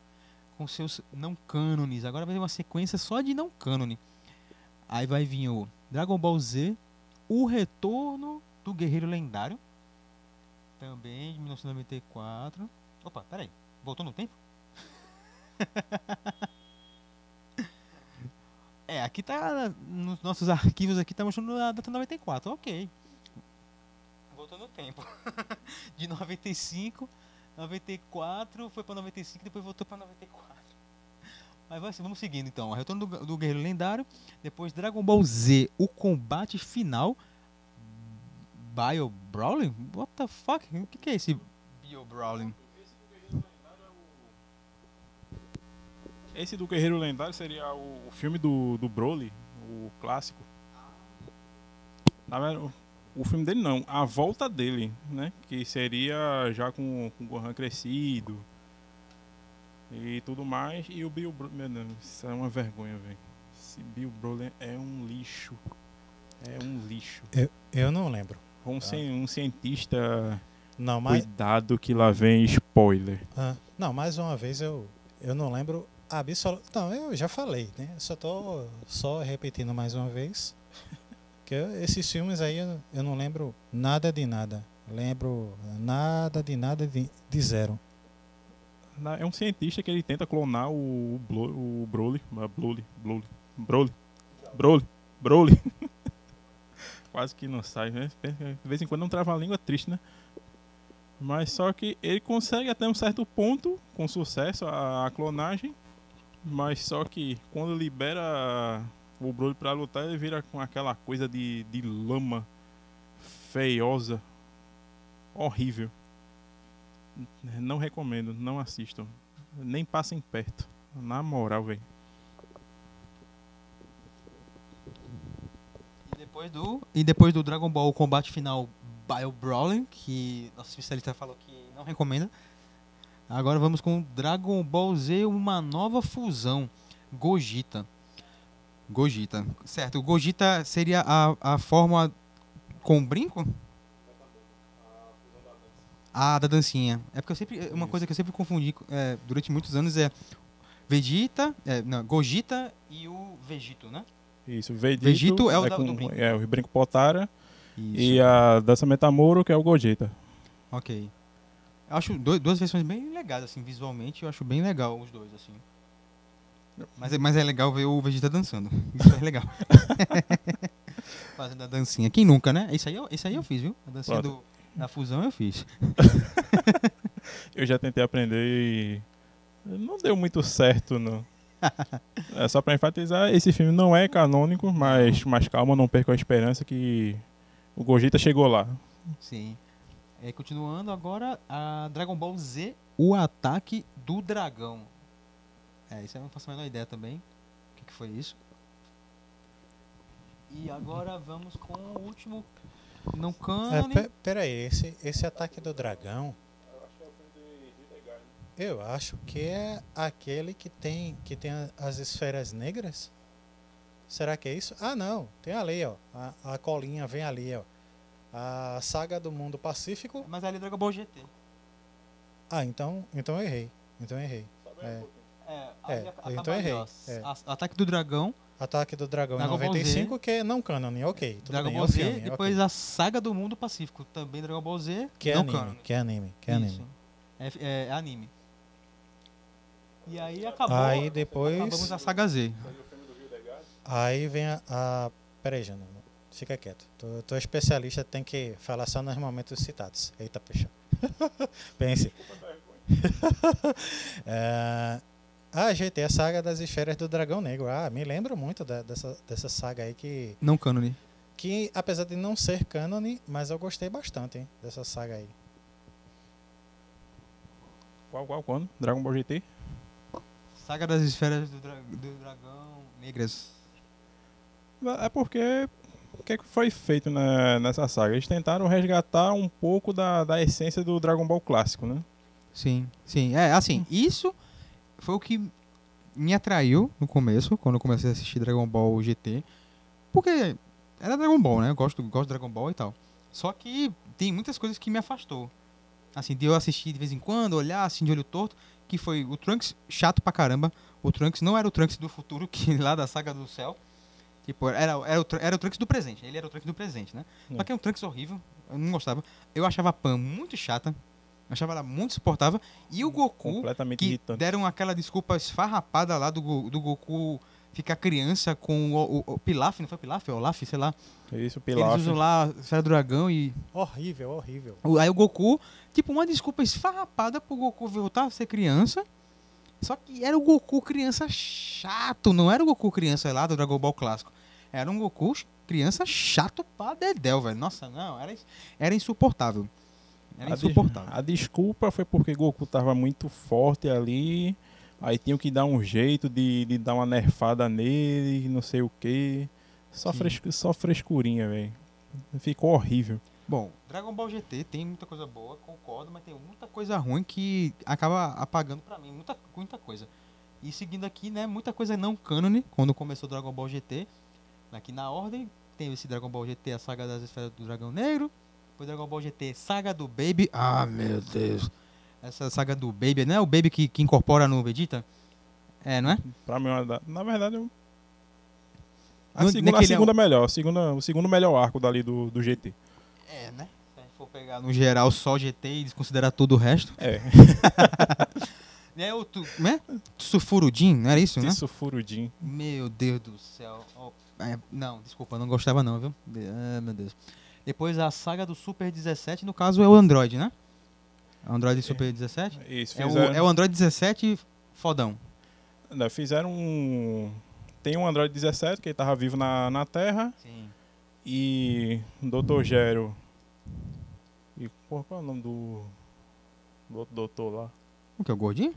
com seus não cânones. Agora vai ter uma sequência só de não cânone. Aí vai vir o Dragon Ball Z, o retorno do Guerreiro Lendário, também de 1994. Opa, peraí. Voltou no tempo? é, aqui tá. Nos nossos arquivos aqui tá mostrando a data 94. Ok. Voltou no tempo. De 95, 94, foi pra 95, depois voltou pra 94. Mas vamos seguindo então. Retorno do, do Guerreiro Lendário. Depois Dragon Ball Z, o combate final. Bio Brawling? What the fuck? O que, que é esse Bio Brawling? Esse do Guerreiro Lendário seria o, o filme do, do Broly, o clássico. Na verdade, o, filme dele não, a volta dele, né? Que seria já com, com o Gohan crescido e tudo mais. E o Bill Broly, meu Deus, isso é uma vergonha, velho. Esse Bill Broly é um lixo. É um lixo. Eu não lembro. Um, cien- um cientista, Não, mas. cuidado que lá vem spoiler. Ah, não, mais uma vez eu, eu não lembro absolutamente. Não, eu já falei, né? Só tô só repetindo mais uma vez. Que esses filmes aí eu, eu não lembro nada de nada. Lembro nada de nada de, de zero. É um cientista que ele tenta clonar o, Blo, o Broly. ah, Broly. Broly. Broly. Broly. Broly. Quase que não sai, né? De vez em quando não trava a língua triste, né? Mas só que ele consegue até um certo ponto, com sucesso, a, a clonagem. Mas só que quando libera o Broly pra lutar, ele vira com aquela coisa de, de lama feiosa. Horrível. Não recomendo, não assistam. Nem passem perto. Na moral, velho. E depois do, e depois do Dragon Ball o combate final Bio Brawling, que nosso especialista falou que não recomenda. Agora vamos com Dragon Ball Z, uma nova fusão. Gogeta. Gogeta. Certo, o Gogeta seria a, a forma com brinco? Ah, da dancinha. É porque eu sempre. Uma coisa que eu sempre confundi é, durante muitos anos é Vegeta, é, não, Gogeta e o Vegito, né? Isso, Vegito, Vegito é o da- com, brinco. É, o brinco Potara. Isso. E a Dança Metamoro, que é o Gogeta. Ok. Eu acho doi- duas versões bem legais, assim, visualmente, eu acho bem legal os dois, assim. Mas é, mas é legal ver o Vegeta dançando. Isso é legal. Fazendo a dancinha. Quem nunca, né? Isso aí eu, isso aí eu fiz, viu? A dancinha do, da fusão eu fiz. Eu já tentei aprender e não deu muito certo, não. É só pra enfatizar, esse filme não é canônico, mas, mas calma, não perca a esperança que o Gogeta chegou lá. Sim. É, continuando agora, a Dragon Ball Z, o ataque do dragão. É, isso eu não faço a menor ideia também. O que, que foi isso? E agora vamos com o último. Não É, cânone. pe- peraí, esse, esse ataque do dragão. Eu acho que é aquele que tem, que tem as esferas negras. Será que é isso? Ah, não. Tem ali, ó. A, a colinha vem ali, ó. A saga do mundo pacífico. Mas ali é Dragon Ball GT. Ah, então, então eu errei. Então eu errei. É. É, então errei. É. Ataque do dragão, Ataque do dragão em Dragon Ball 95, que é não canon, ok. Tudo Dragon bem, Ball Z, filme, depois ok. a saga do mundo pacífico, também Dragon Ball Z, Que é não anime, cânone. que é anime, que é anime. É, é- é anime. E aí acabou. Aí depois- Acabamos a saga Z. Aí vem a. a... Peraí, Jana. Fica quieto. Tu, tu é especialista, tem que falar só nos momentos citados. Eita, puxa. Pense. É, Ah, GT, a saga das esferas do Dragão Negro. Ah, me lembro muito da- dessa, dessa saga aí que, Não cânone. que, apesar de não ser cânone, mas eu gostei bastante hein, dessa saga aí. Qual, qual, quando? Dragon Ball GT? Saga das esferas do, dra- do dragão negras. É porque o que, é que foi feito na- nessa saga? Eles tentaram resgatar um pouco da, da essência do Dragon Ball clássico, né? Sim, sim. É, assim, isso foi o que me atraiu no começo, quando eu comecei a assistir Dragon Ball GT. Porque era Dragon Ball, né? Eu gosto, gosto de Dragon Ball e tal. Só que tem muitas coisas que me afastou. Assim, de eu assistir de vez em quando, olhar assim de olho torto, que foi o Trunks chato pra caramba. O Trunks não era o Trunks do futuro, que lá da saga do céu. Tipo, era, era, o, era o Trunks do presente. Ele era o Trunks do presente, né? Só É. que é um Trunks horrível. Eu não gostava. Eu achava a Pan muito chata. Achava ela muito suportável. E o Goku, Completamente que irritante. deram aquela desculpa esfarrapada lá do, do Goku ficar criança com o, o, o Pilaf, não foi Pilaf? É Olaf, sei lá. Isso, Eles Pilaf. usam lá a esfera do dragão e... Horrível, horrível. o- Aí o Goku, tipo, uma desculpa esfarrapada pro Goku voltar a ser criança. Só que era o Goku criança chato, não era o Goku criança lá do Dragon Ball clássico. Era um Goku criança chato pra dedéu, velho. Nossa, não, era, era insuportável. Era insuportável. A desculpa foi porque Goku tava muito forte ali. Aí tinham que dar um jeito de, de dar uma nerfada nele, não sei o que. Só, Sim. frescu- só frescurinha, velho. Ficou horrível. Bom, Dragon Ball GT tem muita coisa boa, concordo, mas tem muita coisa ruim que acaba apagando pra mim, muita, muita coisa. E seguindo aqui, né, muita coisa não cânone, quando começou Dragon Ball GT. Aqui na ordem, tem esse Dragon Ball GT, a saga das esferas do Dragão Negro. Depois Dragon Ball GT, saga do Baby. Ah, meu Deus. Essa saga do Baby, não é o Baby que, que incorpora no Vegeta? É, não é? Pra mim, é na verdade, eu- a Não- segunda, a naquele é segunda melhor. a segunda, o segundo melhor arco dali do, do GT. É, né? Se a gente for pegar no geral só GT e desconsiderar todo o resto. É, É o tu, né? Sulfurudin, não era isso, né? isso furudinho. Meu Deus do céu. Ó, é, não, desculpa, não gostava não, viu? Ah, meu Deus. Depois a saga do Super 17, no caso é o Android, né? Android Super 17? Isso, É o, fizeram, é o Android 17 fodão. não, fizeram um... Tem um Android 17 que ele tava vivo na, na Terra. Sim. E Dr. Gero. E porra, qual é o nome do. Do outro doutor lá? O que, é o gordinho?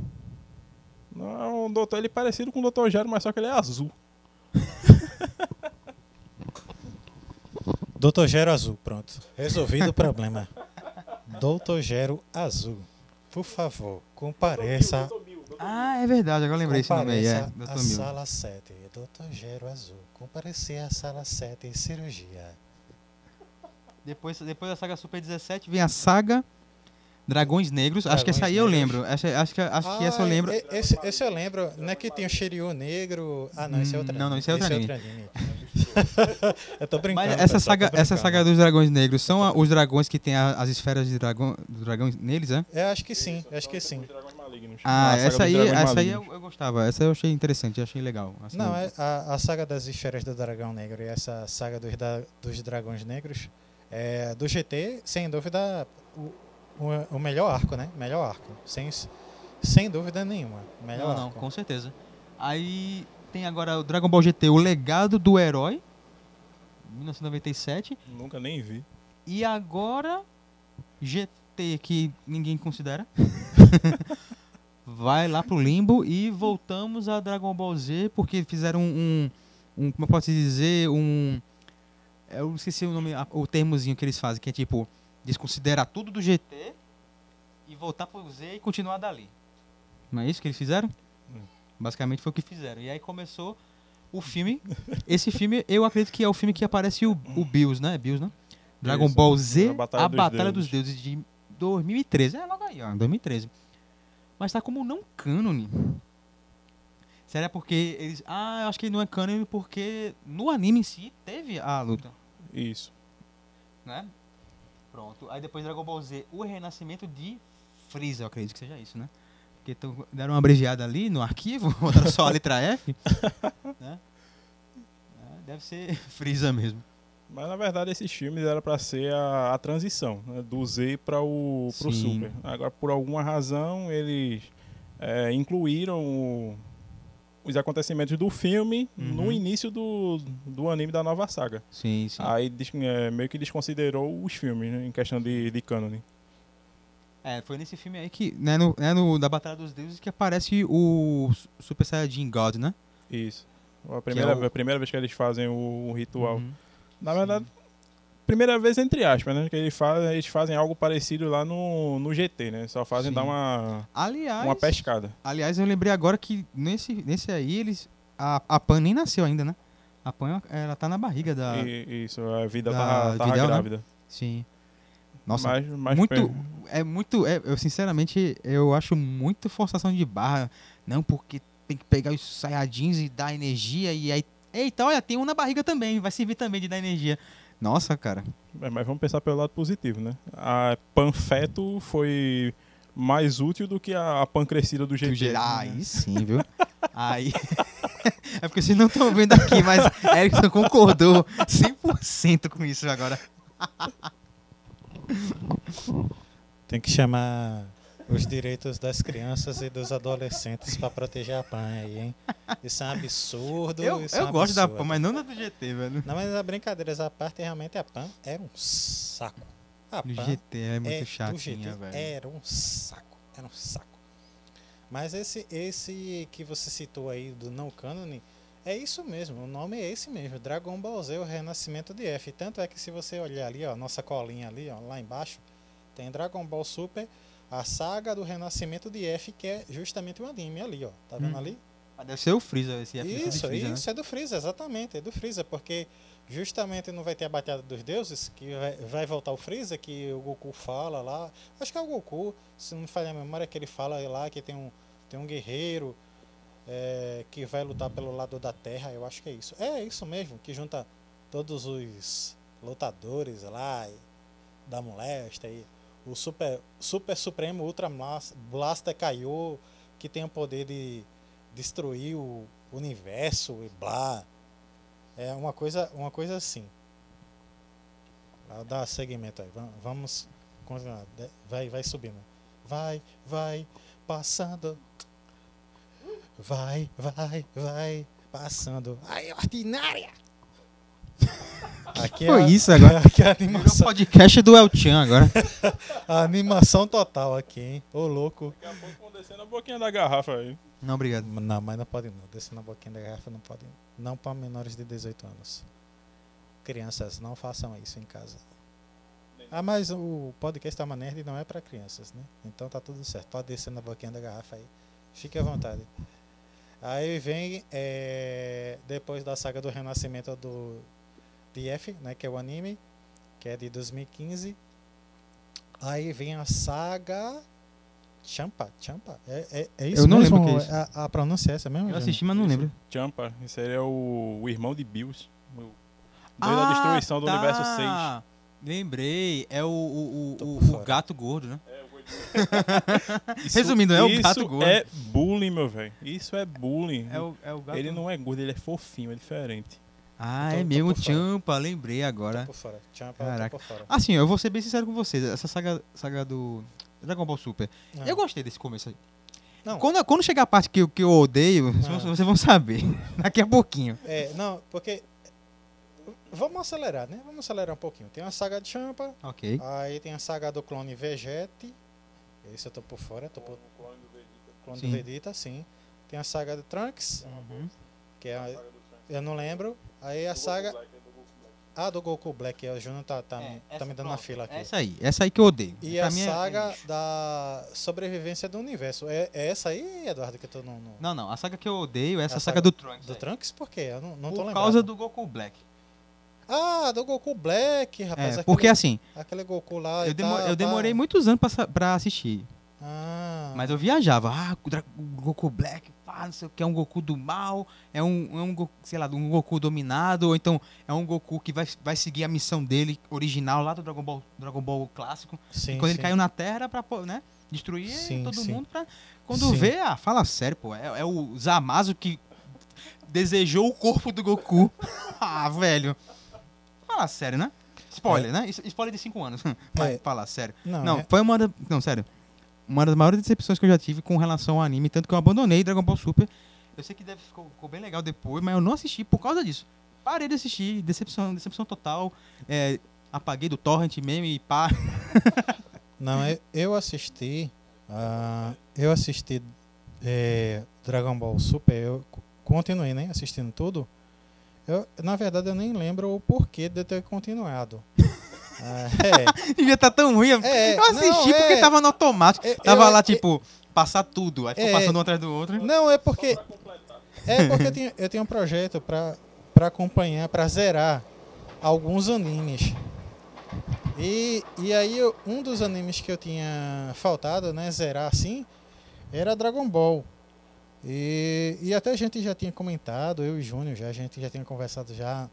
Não, é um doutor, ele é parecido com o Dr. Gero, mas só que ele é azul. Doutor Gero Azul, pronto. Resolvido o problema. Doutor Gero Azul. Por favor, compareça, Ah, é verdade, agora lembrei esse nome aí. É, Dr. Mil. sala 7. Doutor Gero Azul. Comparecer à sala 7, cirurgia. Depois, depois da saga Super 17 vem a saga Dragões Negros. acho que essa aí eu Dragões Negros. lembro. Essa, acho que, acho que essa eu Ah, lembro. Esse, esse eu lembro. Não é que tem o Shiryu negro. Ah, não, esse é outro Hum, não, não, esse é outro anime. Eu tô brincando. Mas essa pessoal, saga, tô essa brincando. saga dos dragões negros são a- os dragões que tem a- as esferas de dragão, do dragão neles, é? Eu acho que sim, eu acho que sim. Os dragões malignos. Ah, A saga essa aí, dragões essa aí eu, eu gostava. Essa eu achei interessante, achei legal. Essa Não, eu- é a, a saga das esferas do dragão negro e essa saga dos, da- dos dragões negros é do GT, sem dúvida, o, o, o melhor arco, né? Melhor arco. Sem, sem dúvida nenhuma. Melhor Não, não, arco. com certeza. Aí tem agora o Dragon Ball GT, o legado do herói, 1997. Nunca nem vi. E agora GT, que ninguém considera. Vai lá pro limbo e voltamos a Dragon Ball Z, porque fizeram um. um, um- como eu posso dizer? Um. Eu esqueci o nome, o termozinho que eles fazem, que é tipo, desconsiderar tudo do GT e voltar pro Z e continuar dali. Não é isso que eles fizeram? Hum. Basicamente foi o que fizeram. E aí começou o filme. Esse filme, eu acredito que é o filme que aparece o, o Bills, né? Bills, né? Dragon Isso. Ball Z, A A Batalha Batalha, dos dos, Deuses. de 2013. É logo aí, ó, 2013. Mas tá como não cânone. Será porque eles. Ah, eu acho que não é cânone porque no anime em si teve a luta, Isso. né? Pronto. Aí depois Dragon Ball Z, o renascimento de Freeza, eu acredito que seja isso, né? Porque tão- deram uma abreviada ali no arquivo, botaram só a letra F. né? É, Deve ser Freeza mesmo. Mas na verdade esses filmes era pra ser a, a transição né, do Z para o. Super. Agora por alguma razão eles é, incluíram o- os acontecimentos do filme Uhum. no início do, do anime da nova saga. Sim, sim. Aí é, meio que desconsiderou os filmes né, em questão de, de cânone. É, foi nesse filme aí que, né, no, né, no da Batalha dos Deuses que aparece o Su- Super Saiyajin God, né? Isso. A primeira, o- a primeira vez que eles fazem o, o ritual. Uhum. Na verdade, primeira vez entre aspas, né? Que eles fazem, eles fazem algo parecido lá no, no GT, né? Só fazem Sim. dar uma, Aliás, uma pescada. aliás, eu lembrei agora que nesse, nesse aí eles a, a Pan nem nasceu ainda, né? A Pan ela tá na barriga da E- isso, a vida da tava Videl, né? grávida. Sim. Nossa, mas, mas muito per- é muito é, eu sinceramente eu acho muito forçação de barra, não porque tem que pegar os Saiyajins e dar energia e aí eita, olha, tem um na barriga também, vai servir também de dar energia. Nossa, cara. É, mas vamos pensar pelo lado positivo, né? A panfeto foi mais útil do que a, a pan crescida do GT. Do Ge- Ah, aí sim, viu? aí. é porque vocês não estão vendo aqui, mas Erickson concordou 100% com isso agora. Tem que chamar os direitos das crianças e dos adolescentes para proteger a PAN aí, hein? Isso é um absurdo. Eu, isso é eu um gosto da absurdo. PAN, mas não da do GT, velho. Não, mas a brincadeira à parte, realmente a PAN era um saco. A Do PAN GT é muito é, chatinha, velho. Era um saco. Era um saco. Mas esse, esse que você citou aí do não cânone, é isso mesmo. O nome é esse mesmo. Dragon Ball Z, o Renascimento de F. Tanto é que se você olhar ali, ó, nossa colinha ali, ó, lá embaixo, tem Dragon Ball Super, a saga do Renascimento de F, que é justamente o anime ali, ó. Tá vendo Hum. ali? Ah, Deve ser o Freeza, esse F Isso, Freeza, né? isso, é do Freeza, exatamente, é do Freeza, porque justamente não vai ter a Batalha dos Deuses, que vai, vai voltar o Freeza, que o Goku fala lá, acho que é o Goku, se não me falha a memória, que ele fala lá que tem um, tem um guerreiro é, que vai lutar pelo lado da Terra, eu acho que é isso. É isso mesmo, que junta todos os lutadores lá, e da molesta, e o Super, super Supremo Ultra Blaster Kaiô, que tem o poder de destruir o universo e blá. É uma coisa, uma coisa assim. Dar segmento aí. va- Vamos continuar. Vai, vai subindo. Vai, vai passando. Vai, vai, vai passando. Aí, ordinária! Aqui Foi a- isso agora? Aqui é a animação, podcast do El Chan agora. a animação total aqui, hein? Ô louco. Daqui a pouco vão descendo a boquinha da garrafa aí. Não, obrigado. Não, mas não pode não. Descer na boquinha da garrafa não pode. Não para menores de 18 anos. Crianças, não façam isso em casa. Ah, mas o podcast da Nerd não é para crianças, né? Então tá tudo certo. Pode descer na boquinha da garrafa aí. Fique à vontade. Aí vem, é, depois da saga do renascimento do DF, né, que é o anime, que é de 2015. Aí vem a saga Champa, Champa. É, é, é isso Eu não mesmo? lembro o que é isso. A, a pronúncia é essa mesmo? Eu assisti, mas não lembro. Champa, esse aí é o, o irmão de Bills. O Desde a destruição do tá. universo 6. Lembrei, é o, o, o, o- gato gordo, né? Isso- Resumindo, é o isso gato gordo. é bullying, meu velho. Isso é bullying. É o, é o gato Ele não é gordo, ele é fofinho, é diferente. Ah, Tô- é tô mesmo. Champa, lembrei Tô agora. por fora. Champa, Caraca. tô por fora. Assim, eu vou ser bem sincero com vocês, essa saga, saga do Dragon Ball Super. Não. Eu gostei desse começo aí. Não. Quando, quando chegar a parte que, eu- que eu odeio, vocês vão- Ah. vocês vão saber. Daqui a pouquinho. É, não, porque. Vamos acelerar, né? Vamos acelerar um pouquinho. Tem a saga de Champa, Ok. aí tem a saga do clone Vegete. Esse eu tô por fora, tô por. Clone Sim. do Vegeta, sim. Tem a saga do Trunks, que é. a- Eu não lembro. Aí a saga. Ah, do Goku Black, o Júnior tá, tá, me, tá me dando na fila aqui. Essa aí, essa aí que eu odeio. E Pra a mim é- é saga lixo. da sobrevivência do universo. É, é essa aí, Eduardo, que eu tô no. no- Não, não, a saga que eu odeio é essa A saga, saga do Trunks. do aí. Trunks? Por quê? Eu não, não tô Por lembrando. causa do Goku Black. Ah, do Goku Black, rapaz. É, aquele, porque assim, aquele Goku lá. eu, e demo- tal, eu demorei pá. muitos anos pra, pra assistir. Ah, Mas eu viajava. Ah, o Goku Black, pá, não sei o que, é um Goku do mal, é um, é um Goku, sei lá, um Goku dominado, ou então é um Goku que vai, vai seguir a missão dele original lá do Dragon Ball, Dragon Ball clássico. sim, E quando ele sim. caiu na Terra pô, né, destruir Sim, todo mundo pra... Quando vê, ah, fala sério, pô, é, é o Zamasu que desejou o corpo do Goku. ah, velho. Fala sério, né? Spoiler, né? Is- Spoiler de 5 anos. Vai É. falar sério. Não, Não, é- foi uma Não, sério. Uma das maiores decepções que eu já tive com relação ao anime, tanto que eu abandonei Dragon Ball Super. Eu sei que deve ficou, ficou bem legal depois, mas eu não assisti por causa disso. Parei de assistir, decepção, decepção total. É, apaguei do torrent mesmo e pá. Não, eu, eu assisti. ah, eu assisti é, Dragon Ball Super, eu co- continuei, né? Assistindo tudo. Eu, na verdade, eu nem lembro o porquê de eu ter continuado. É, Devia estar tão ruim. É, eu assisti não, porque é. tava no automático. É, Tava eu- lá, é- tipo, passar tudo. Aí ficou É. passando um atrás do outro. Não, é porque. É porque eu tenho, eu tenho um projeto pra, pra acompanhar, pra zerar alguns animes. E, e aí, eu- um dos animes que eu tinha faltado, né, zerar assim, era Dragon Ball. E, e até a gente já tinha comentado, eu e Júnior, já, a gente já tinha conversado já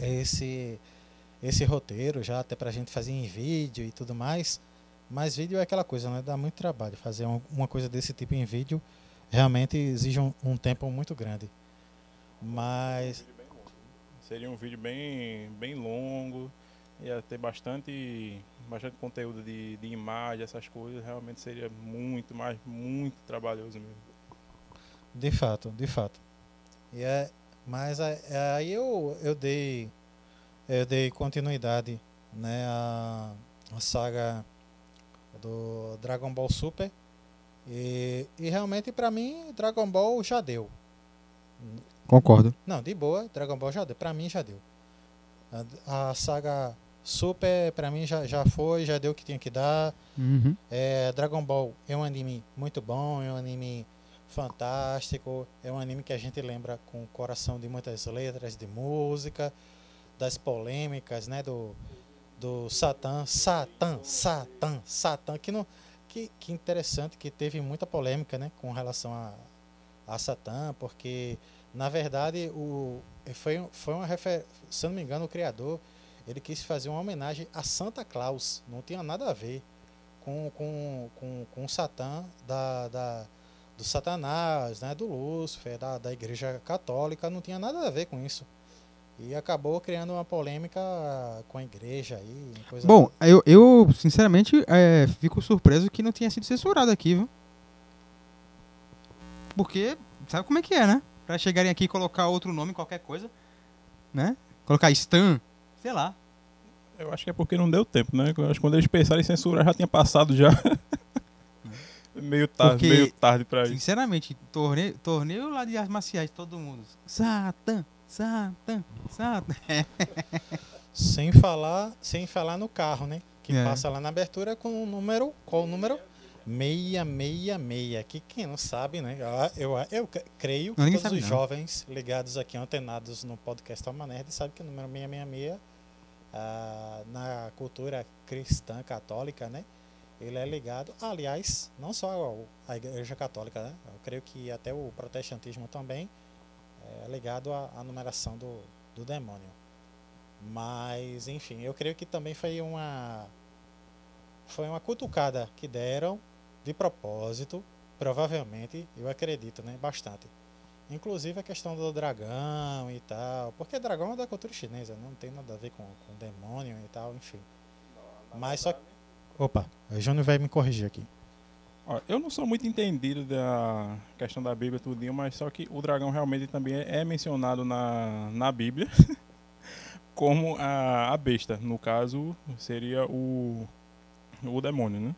esse, esse roteiro, já até pra gente fazer em vídeo e tudo mais. Mas vídeo é aquela coisa, né? Dá muito trabalho fazer um- uma coisa desse tipo em vídeo realmente exige um, um tempo muito grande. Mas Seria um vídeo bem, bem longo, ia ter bastante, bastante conteúdo de, de imagem, essas coisas, realmente seria muito, mas muito trabalhoso mesmo. de fato, de fato. E é, mas a- aí eu, eu dei eu dei continuidade, né, à, à saga do Dragon Ball Super e, e realmente pra mim Dragon Ball já deu. Concordo. Não, de boa, Dragon Ball já deu. Pra mim já deu. A, a saga Super pra mim já, já foi, já deu o que tinha que dar. Uhum. É, Dragon Ball é um anime muito bom, é um anime fantástico, é um anime que a gente lembra com o coração de muitas letras, de música, das polêmicas, né, do do Satã, Satã, Satã, Satã, que não que, que interessante que teve muita polêmica, né, com relação a a Satã, porque na verdade o foi foi uma refer, se não me engano o criador ele quis fazer uma homenagem a Santa Claus, não tinha nada a ver com, com, com, com o Satã da, da, do Satanás, né, do Lúcifer, da, da Igreja Católica, não tinha nada a ver com isso. E acabou criando uma polêmica com a igreja aí. Coisa Bom, eu, eu sinceramente é, fico surpreso que não tenha sido censurado aqui, viu? Porque, sabe como é que é, né? Pra chegarem aqui e colocar outro nome, qualquer coisa, né? Colocar Stan, sei lá. Eu acho que é porque não deu tempo, né? Eu acho que quando eles pensaram em censurar já tinha passado já. meio tarde, Porque, meio tarde pra isso. Sinceramente, torneio, torneio lá de artes marciais, todo mundo. Satan, Satan, Satan. Sem falar, sem falar no carro, né? Que É. passa lá na abertura com o número. Qual o número? 666. Que quem não sabe, né? Eu, eu c- creio que todos os não. jovens ligados aqui, antenados no podcast Alma Nerd, sabem que o número 666, ah, na cultura cristã católica, né? Ele é ligado, aliás, não só à Igreja Católica, né? Eu creio que até o protestantismo também é ligado à, à numeração do, do demônio. Mas, enfim, eu creio que também foi uma foi uma cutucada que deram de propósito, provavelmente, eu acredito, né, bastante. Inclusive a questão do dragão e tal, porque dragão é da cultura chinesa, não tem nada a ver com, com demônio e tal, enfim. Mas só Opa, o Júnior vai me corrigir aqui. Eu não sou muito entendido da questão da Bíblia tudinho, mas só que o dragão realmente também é mencionado na, na Bíblia como a, a besta. No caso, seria o, o demônio, né?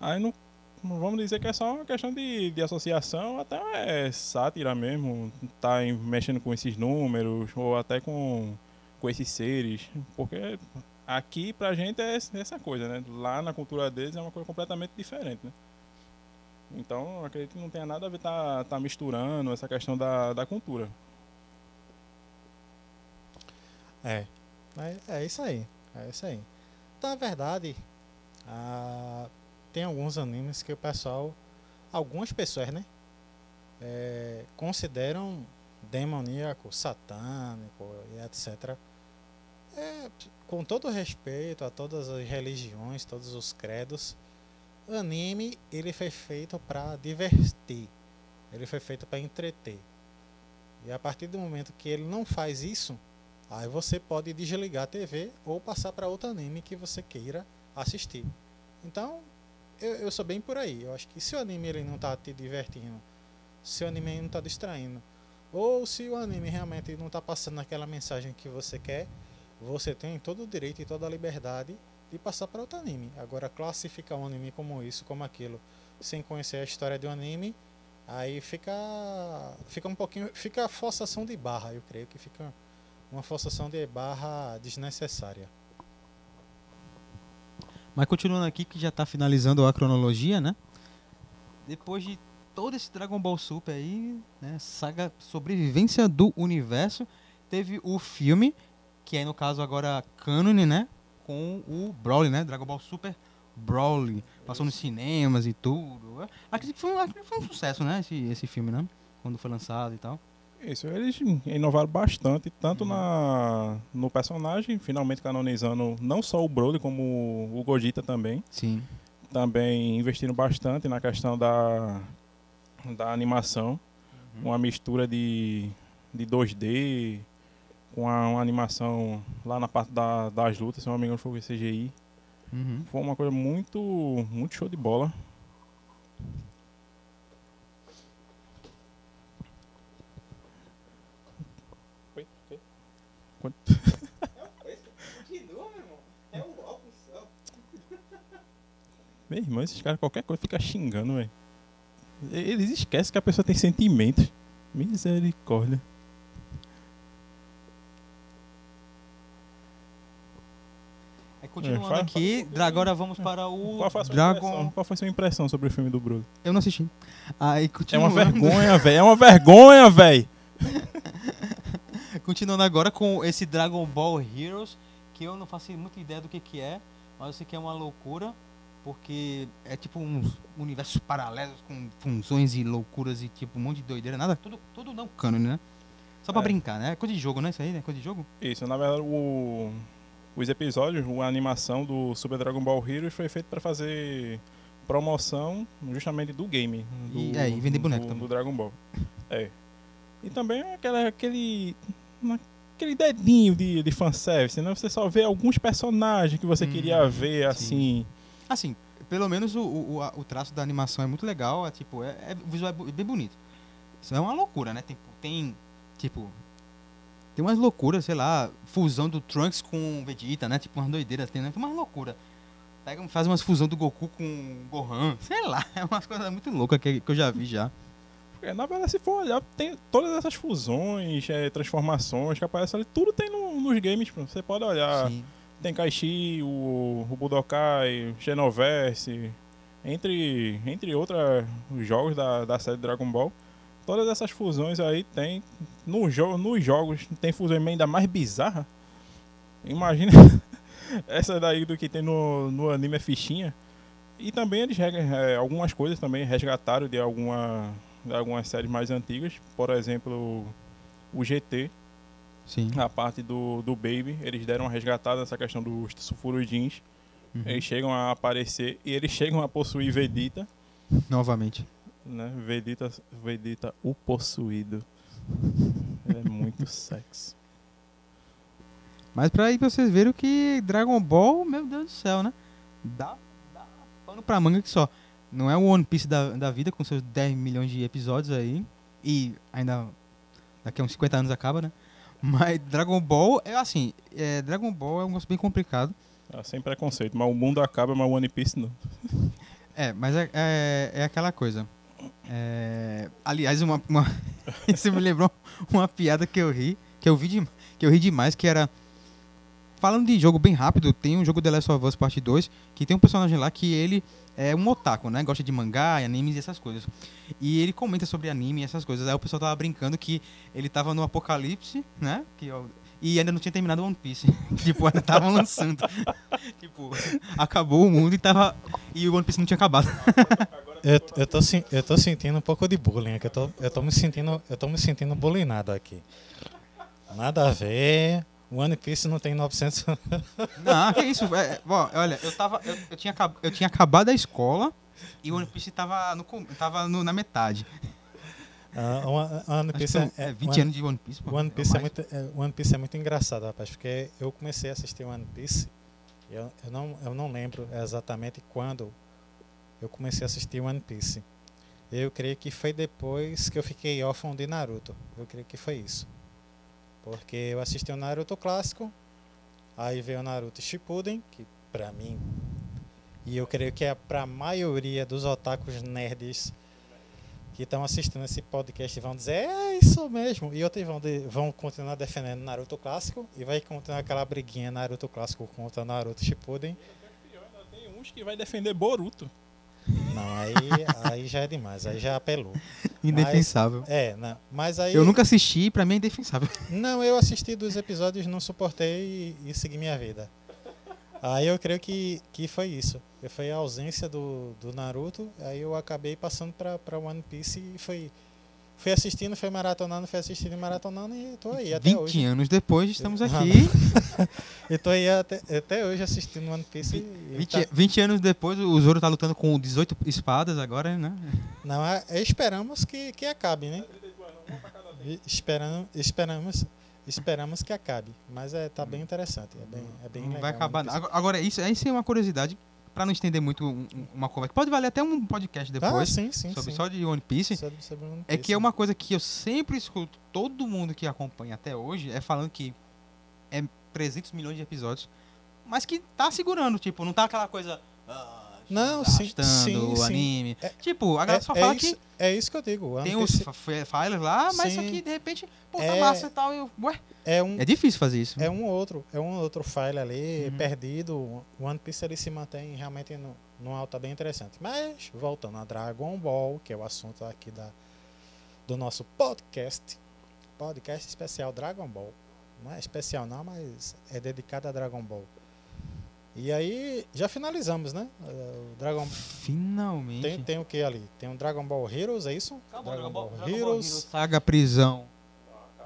Aí não, vamos dizer que é só uma questão de, de associação, até é sátira mesmo, tá em- mexendo com esses números, ou até com, com esses seres, porque aqui pra gente é essa coisa, né? Lá na cultura deles é uma coisa completamente diferente, né? Então, acredito que não tenha nada a ver tá, tá misturando essa questão da, da cultura. É, é isso aí, é isso aí. Então, na verdade, ah, tem alguns animes que o pessoal, algumas pessoas, né, é, consideram demoníaco, satânico e etc. É, com todo respeito a todas as religiões, todos os credos, anime ele foi feito para divertir, ele foi feito para entreter. E a partir do momento que ele não faz isso, Aí você pode desligar a TV ou passar para outro anime que você queira assistir. Então, eu, eu sou bem por aí. Eu acho que se o anime ele não está te divertindo, se o anime não está distraindo, ou se o anime realmente não está passando aquela mensagem que você quer, você tem todo o direito e toda a liberdade de passar para outro anime. Agora, classificar um anime como isso, como aquilo, sem conhecer a história do anime, aí fica fica um pouquinho, fica a forçação de barra, eu creio que fica uma forçação de barra desnecessária. Mas continuando aqui, que já está finalizando a cronologia, né? Depois de todo esse Dragon Ball Super aí, né? Saga Sobrevivência do Universo, teve o filme, que é no caso agora cânone, né? Com o Broly, né? Dragon Ball Super Broly. Passou nos cinemas e tudo. Acredito que foi, um- foi um sucesso, né? Esse, esse filme, né? Quando foi lançado e tal. Isso, eles inovaram bastante, tanto na, no personagem, finalmente canonizando não só o Broly, como o Gogeta também. Sim. Também investiram bastante na questão da, da animação. Uma mistura de, de 2D com a, uma animação lá na parte da- das lutas, se não me engano foi o CGI. Uhum. Foi uma coisa muito, muito show de bola. Oi? Quanto? Meu irmão, esses caras qualquer coisa fica xingando, velho. Eles esquecem que a pessoa tem sentimentos. Misericórdia. Continuando É, aqui, agora vamos para o Qual foi, a sua impressão? Dragon. Qual foi sua impressão sobre o filme do Bruno? Eu não assisti. Aí É uma vergonha, velho. É uma vergonha, velho. Continuando agora com esse Dragon Ball Heroes, que eu não faço muita ideia do que, que é, mas eu sei que é uma loucura, porque é tipo uns universos paralelos com funções e loucuras e tipo um monte de doideira, nada, tudo, tudo não cânone, né? Só pra É. brincar, né? É coisa de jogo, né? Isso aí, né? Coisa de jogo? Isso, na verdade, o- os episódios, a animação do Super Dragon Ball Heroes foi feito para fazer promoção justamente do game. Do, E- é, e vender boneco do, também. do Dragon Ball. É. E também aquela, aquele. Aquele dedinho de, de fanservice, né? Você só vê alguns personagens que você Hum, queria ver, sim. assim. Assim, pelo menos o, o, o- a- o traço da animação é muito legal, é tipo, é, é- o visual é bem bonito. Isso é uma loucura, né? Tem, tem tipo, tem umas loucuras, sei lá, fusão do Trunks com Vegeta, né? Tipo, umas doideiras, tem, né? Tem umas loucuras. Pega, faz umas fusão do Goku com Gohan, sei lá, é umas coisas muito loucas que, que eu já vi já. Porque, na verdade, se for olhar, tem todas essas fusões, é, transformações que aparecem ali, tudo tem no- nos games. pô. Você pode olhar. Sim. Tem Kaishi, o, o Budokai, o Xenoverse, entre, entre outros jogos da, da série Dragon Ball. Todas essas fusões aí tem. No jo nos jogos tem fusão ainda mais bizarra. Imagina essa daí do que tem no, no anime é fichinha. E também eles é, algumas coisas também resgataram de, alguma, de algumas séries mais antigas. Por exemplo, o GT. Sim. a parte do, do Baby, eles deram uma resgatada nessa questão dos sulfurudins. Uhum. Eles chegam a aparecer e eles chegam a possuir Vegeta, Novamente. Né? Vegeta, Vegeta o possuído. É muito sexy. Mas pra aí vocês verem que Dragon Ball, meu Deus do céu, né? Dá, dá pano pra manga que só. Não é o One Piece da, da vida com seus 10 milhões de episódios aí. E ainda daqui a uns 50 anos acaba, né? Mas Dragon Ball é assim, é, Dragon Ball é um negócio bem complicado. Ah, sem preconceito, mas o mundo acaba, mas o One Piece não. É, mas é, é, é aquela coisa. É, aliás, uma, uma isso me lembrou uma piada que eu ri, que eu vi de, que eu ri demais, que era falando de jogo bem rápido, tem um jogo The Last of Us Parte 2, que tem um personagem lá que ele é um otaku, né? Gosta de mangá, animes e essas coisas. E ele comenta sobre anime e essas coisas. Aí o pessoal tava brincando que ele tava no apocalipse, né? Que, ó, e ainda não tinha terminado One Piece. tipo, ainda estavam lançando. tipo, acabou o mundo e tava. E o One Piece não tinha acabado. Eu, eu, tô, eu tô sentindo um pouco de bullying aqui. Eu tô, eu tô me sentindo. Eu tô me sentindo bullyingado aqui. Nada a ver. One Piece não tem 900. Não, que isso. É, ó, olha, eu tava. Eu, eu tinha, eu tinha acabado a escola e o One Piece tava, no, tava no- na metade. Ah, One- One Piece é, é, 20 One- anos de One Piece. pô. One Piece, é muito, é, One Piece é muito engraçado, rapaz, porque eu comecei a assistir One Piece, eu, eu, não, eu não lembro exatamente quando eu comecei a assistir One Piece. Eu creio que foi depois que eu fiquei órfão de Naruto. Eu creio que foi isso. Porque eu assisti o Naruto clássico, aí veio o Naruto Shippuden, que pra mim, e eu creio que é pra maioria dos otakus nerds que estão assistindo esse podcast vão dizer é isso mesmo. E outros vão, de- vão continuar defendendo Naruto clássico e vai continuar aquela briguinha Naruto clássico contra Naruto Shippuden. Tem uns que vai defender Boruto. Não, aí, aí já é demais, aí já apelou. Indefensável. É, não, mas aí Eu nunca assisti, pra mim é indefensável. Não, eu assisti dos episódios, não suportei e, e segui minha vida. Aí eu creio que, que foi isso. Foi a ausência do, do Naruto, aí eu acabei passando pra One Piece e foi. Fui assistindo, fui maratonando, fui assistindo e maratonando e tô aí até 20 hoje. anos depois, estamos aqui. E tô aí até, até hoje assistindo One Piece. e 20, tá- 20 anos depois, o Zoro tá lutando com 18 espadas agora, né? Não, é- é- esperamos que, que acabe, né? E Esperando, esperamos, esperamos que acabe. Mas é, tá bem interessante. É bem, é bem não legal. vai acabar. Piece. Agora, agora, isso, isso é uma curiosidade, pra não estender muito um- um- uma conversa. Pode valer até um podcast Ah, depois, sim, sim, sobre, sim. só de One Piece. Sobre- sobre One É Piece. que é uma coisa que eu sempre escuto, todo mundo que acompanha até hoje, é falando que é 300 milhões de episódios, mas que tá segurando, tipo, não tá aquela coisa... ah, Não, sim, sim, o anime. É- tipo, a galera é, só é fala isso, que é isso que eu digo. One tem os Piece files lá, mas isso Sim. aqui, de repente, pô, tá É- massa e tal. Eu, ué, é um é difícil fazer isso. é um outro, é um outro file ali Uhum. perdido. O One Piece ele se mantém realmente no, num alta bem interessante. Mas voltando a Dragon Ball, que é o assunto aqui da do nosso podcast, podcast especial Dragon Ball. Não é especial não, mas é dedicado a Dragon Ball. E aí já finalizamos, né? Eh, O Dragon Finalmente. tem, tem o que ali? Tem um Dragon Ball Heroes, é isso? Dragon Ball Heroes. Saga Prisão.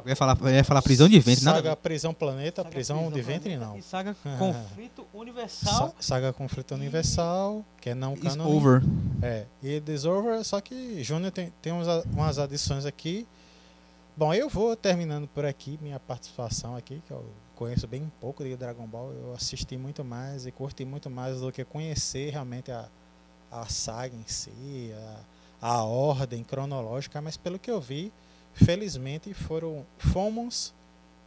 Eu ia falar, eu ia falar prisão de ventre, nada Saga ver. Prisão Planeta, Saga prisão, de ventre não. E Saga Conflito Universal. Sa- Saga Conflito Universal, que é não is canon. over. É, e Disover, só que Júnior tem, tem uns umas adições aqui. Bom, eu vou terminando por aqui minha participação aqui, que eu conheço bem pouco de Dragon Ball. Eu assisti muito mais e curti muito mais do que conhecer realmente a, a saga em si, a, a ordem cronológica, mas pelo que eu vi, felizmente foram fomos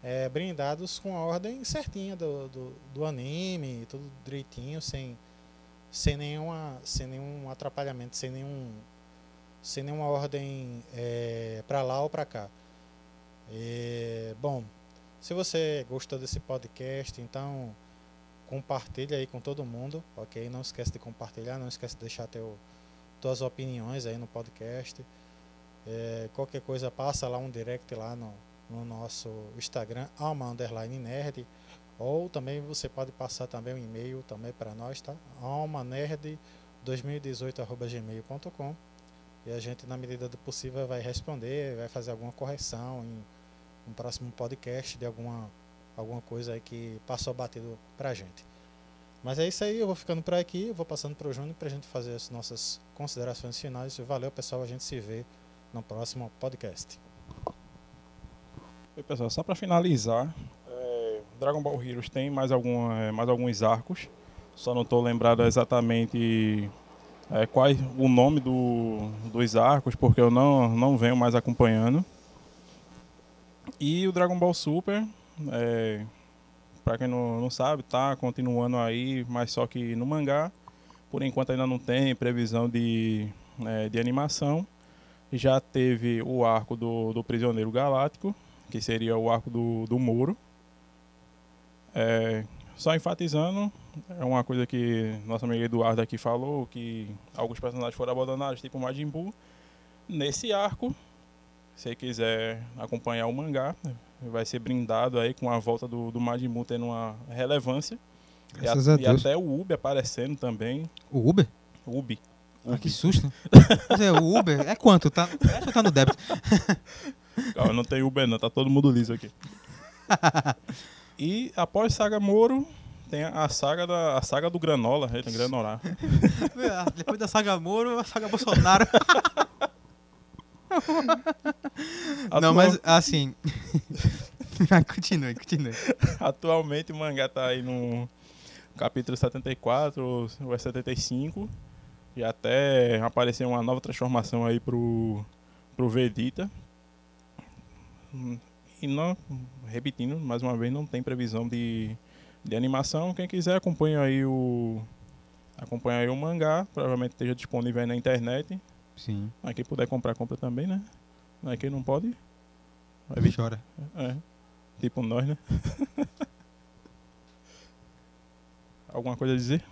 é, brindados com a ordem certinha do, do, do anime, tudo direitinho, sem, sem, nenhuma, sem nenhum atrapalhamento, sem nenhum sem nenhuma ordem é, para lá ou para cá. É, bom, se você gostou desse podcast, então compartilha aí com todo mundo, ok? Não esquece de compartilhar, não esquece de deixar teu, tuas opiniões aí no podcast. É, qualquer coisa passa lá um direct lá no, no nosso Instagram, alma underline nerd, ou também você pode passar também um e-mail também para nós, tá? alma nerd 2018@gmail.com e a gente na medida do possível vai responder, vai fazer alguma correção em um próximo podcast de alguma, alguma coisa aí que passou batido pra gente. Mas é isso aí, eu vou ficando por aqui, vou passando pro Júnior pra gente fazer as nossas considerações finais. Valeu, pessoal, a gente se vê no próximo podcast. Oi, pessoal, só para finalizar, é, Dragon Ball Heroes tem mais, algum, é, mais alguns arcos, só não estou lembrado exatamente é, qual o nome do, dos arcos, porque eu não, não venho mais acompanhando. E o Dragon Ball Super, é, para quem não, não sabe, tá continuando aí, mas só que no mangá, por enquanto ainda não tem previsão de, é, de animação. Já teve o arco do, do Prisioneiro Galáctico, que seria o arco do, do Moro. É, só enfatizando, é uma coisa que nosso amigo Eduardo aqui falou, que alguns personagens foram abandonados, tipo Majin Buu. Nesse arco, se quiser acompanhar o mangá, vai ser brindado aí com a volta do, do Majin Buu tendo uma relevância. Graças e, a, a, e até o Ubi aparecendo também. O Uber? Ubi. Ah, que susto. É, o Uber é quanto? Tá, é ou tá no débito? Calma, não tem Uber não, tá todo mundo liso aqui. e após Saga Moro, tem a saga, da, a saga do Granola, eita, Granolar. Depois da saga Moro, a saga Bolsonaro. Não, Atual- mas assim. Continue, continue. Atualmente o mangá tá aí no capítulo 74 ou ou é 75. E até apareceu uma nova transformação aí pro, pro Vegeta. E não, repetindo, mais uma vez, não tem previsão de, de animação. Quem quiser acompanha aí o. Acompanha aí o mangá, provavelmente esteja disponível aí na internet. Sim. Aí quem puder comprar, compra também, né? Aí quem não pode, vai vir. Chora. É. Tipo nós, né? Alguma coisa a dizer?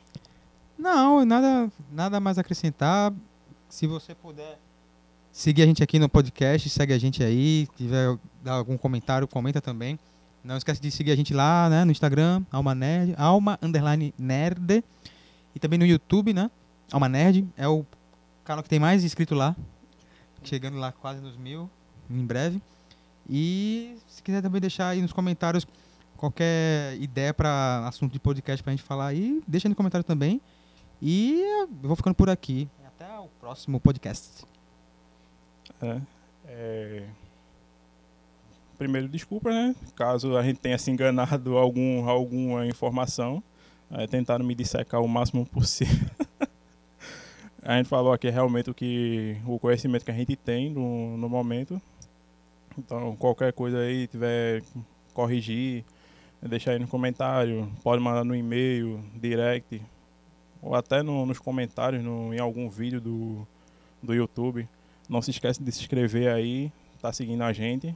Não, nada, nada mais a acrescentar. Se você puder seguir a gente aqui no podcast, segue a gente aí. Tiver dar algum comentário, comenta também. Não esquece de seguir a gente lá, né, no Instagram, Alma Nerd, Alma underline Nerd. E também no YouTube, né? Alma Nerd é o canal que tem mais inscrito lá. Chegando lá quase nos mil em breve. E se quiser também deixar aí nos comentários qualquer ideia para assunto de podcast pra gente falar aí, deixa no comentário também. E eu vou ficando por aqui. Até o próximo podcast. É. É, Primeiro, desculpa, né? Caso a gente tenha se enganado algum, alguma informação. É, tentaram me dissecar o máximo possível. a gente falou aqui realmente o que o conhecimento que a gente tem no, no momento. Então, qualquer coisa aí, tiver corrigir, deixar aí no comentário, pode mandar no e-mail, direct, ou até no- nos comentários no, em algum vídeo do, do YouTube. Não se esquece de se inscrever aí, tá seguindo a gente.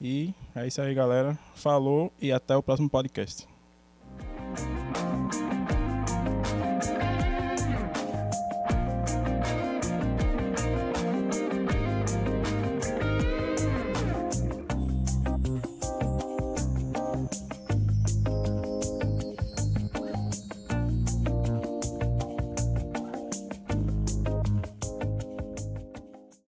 E é isso aí, galera. Falou e até o próximo podcast.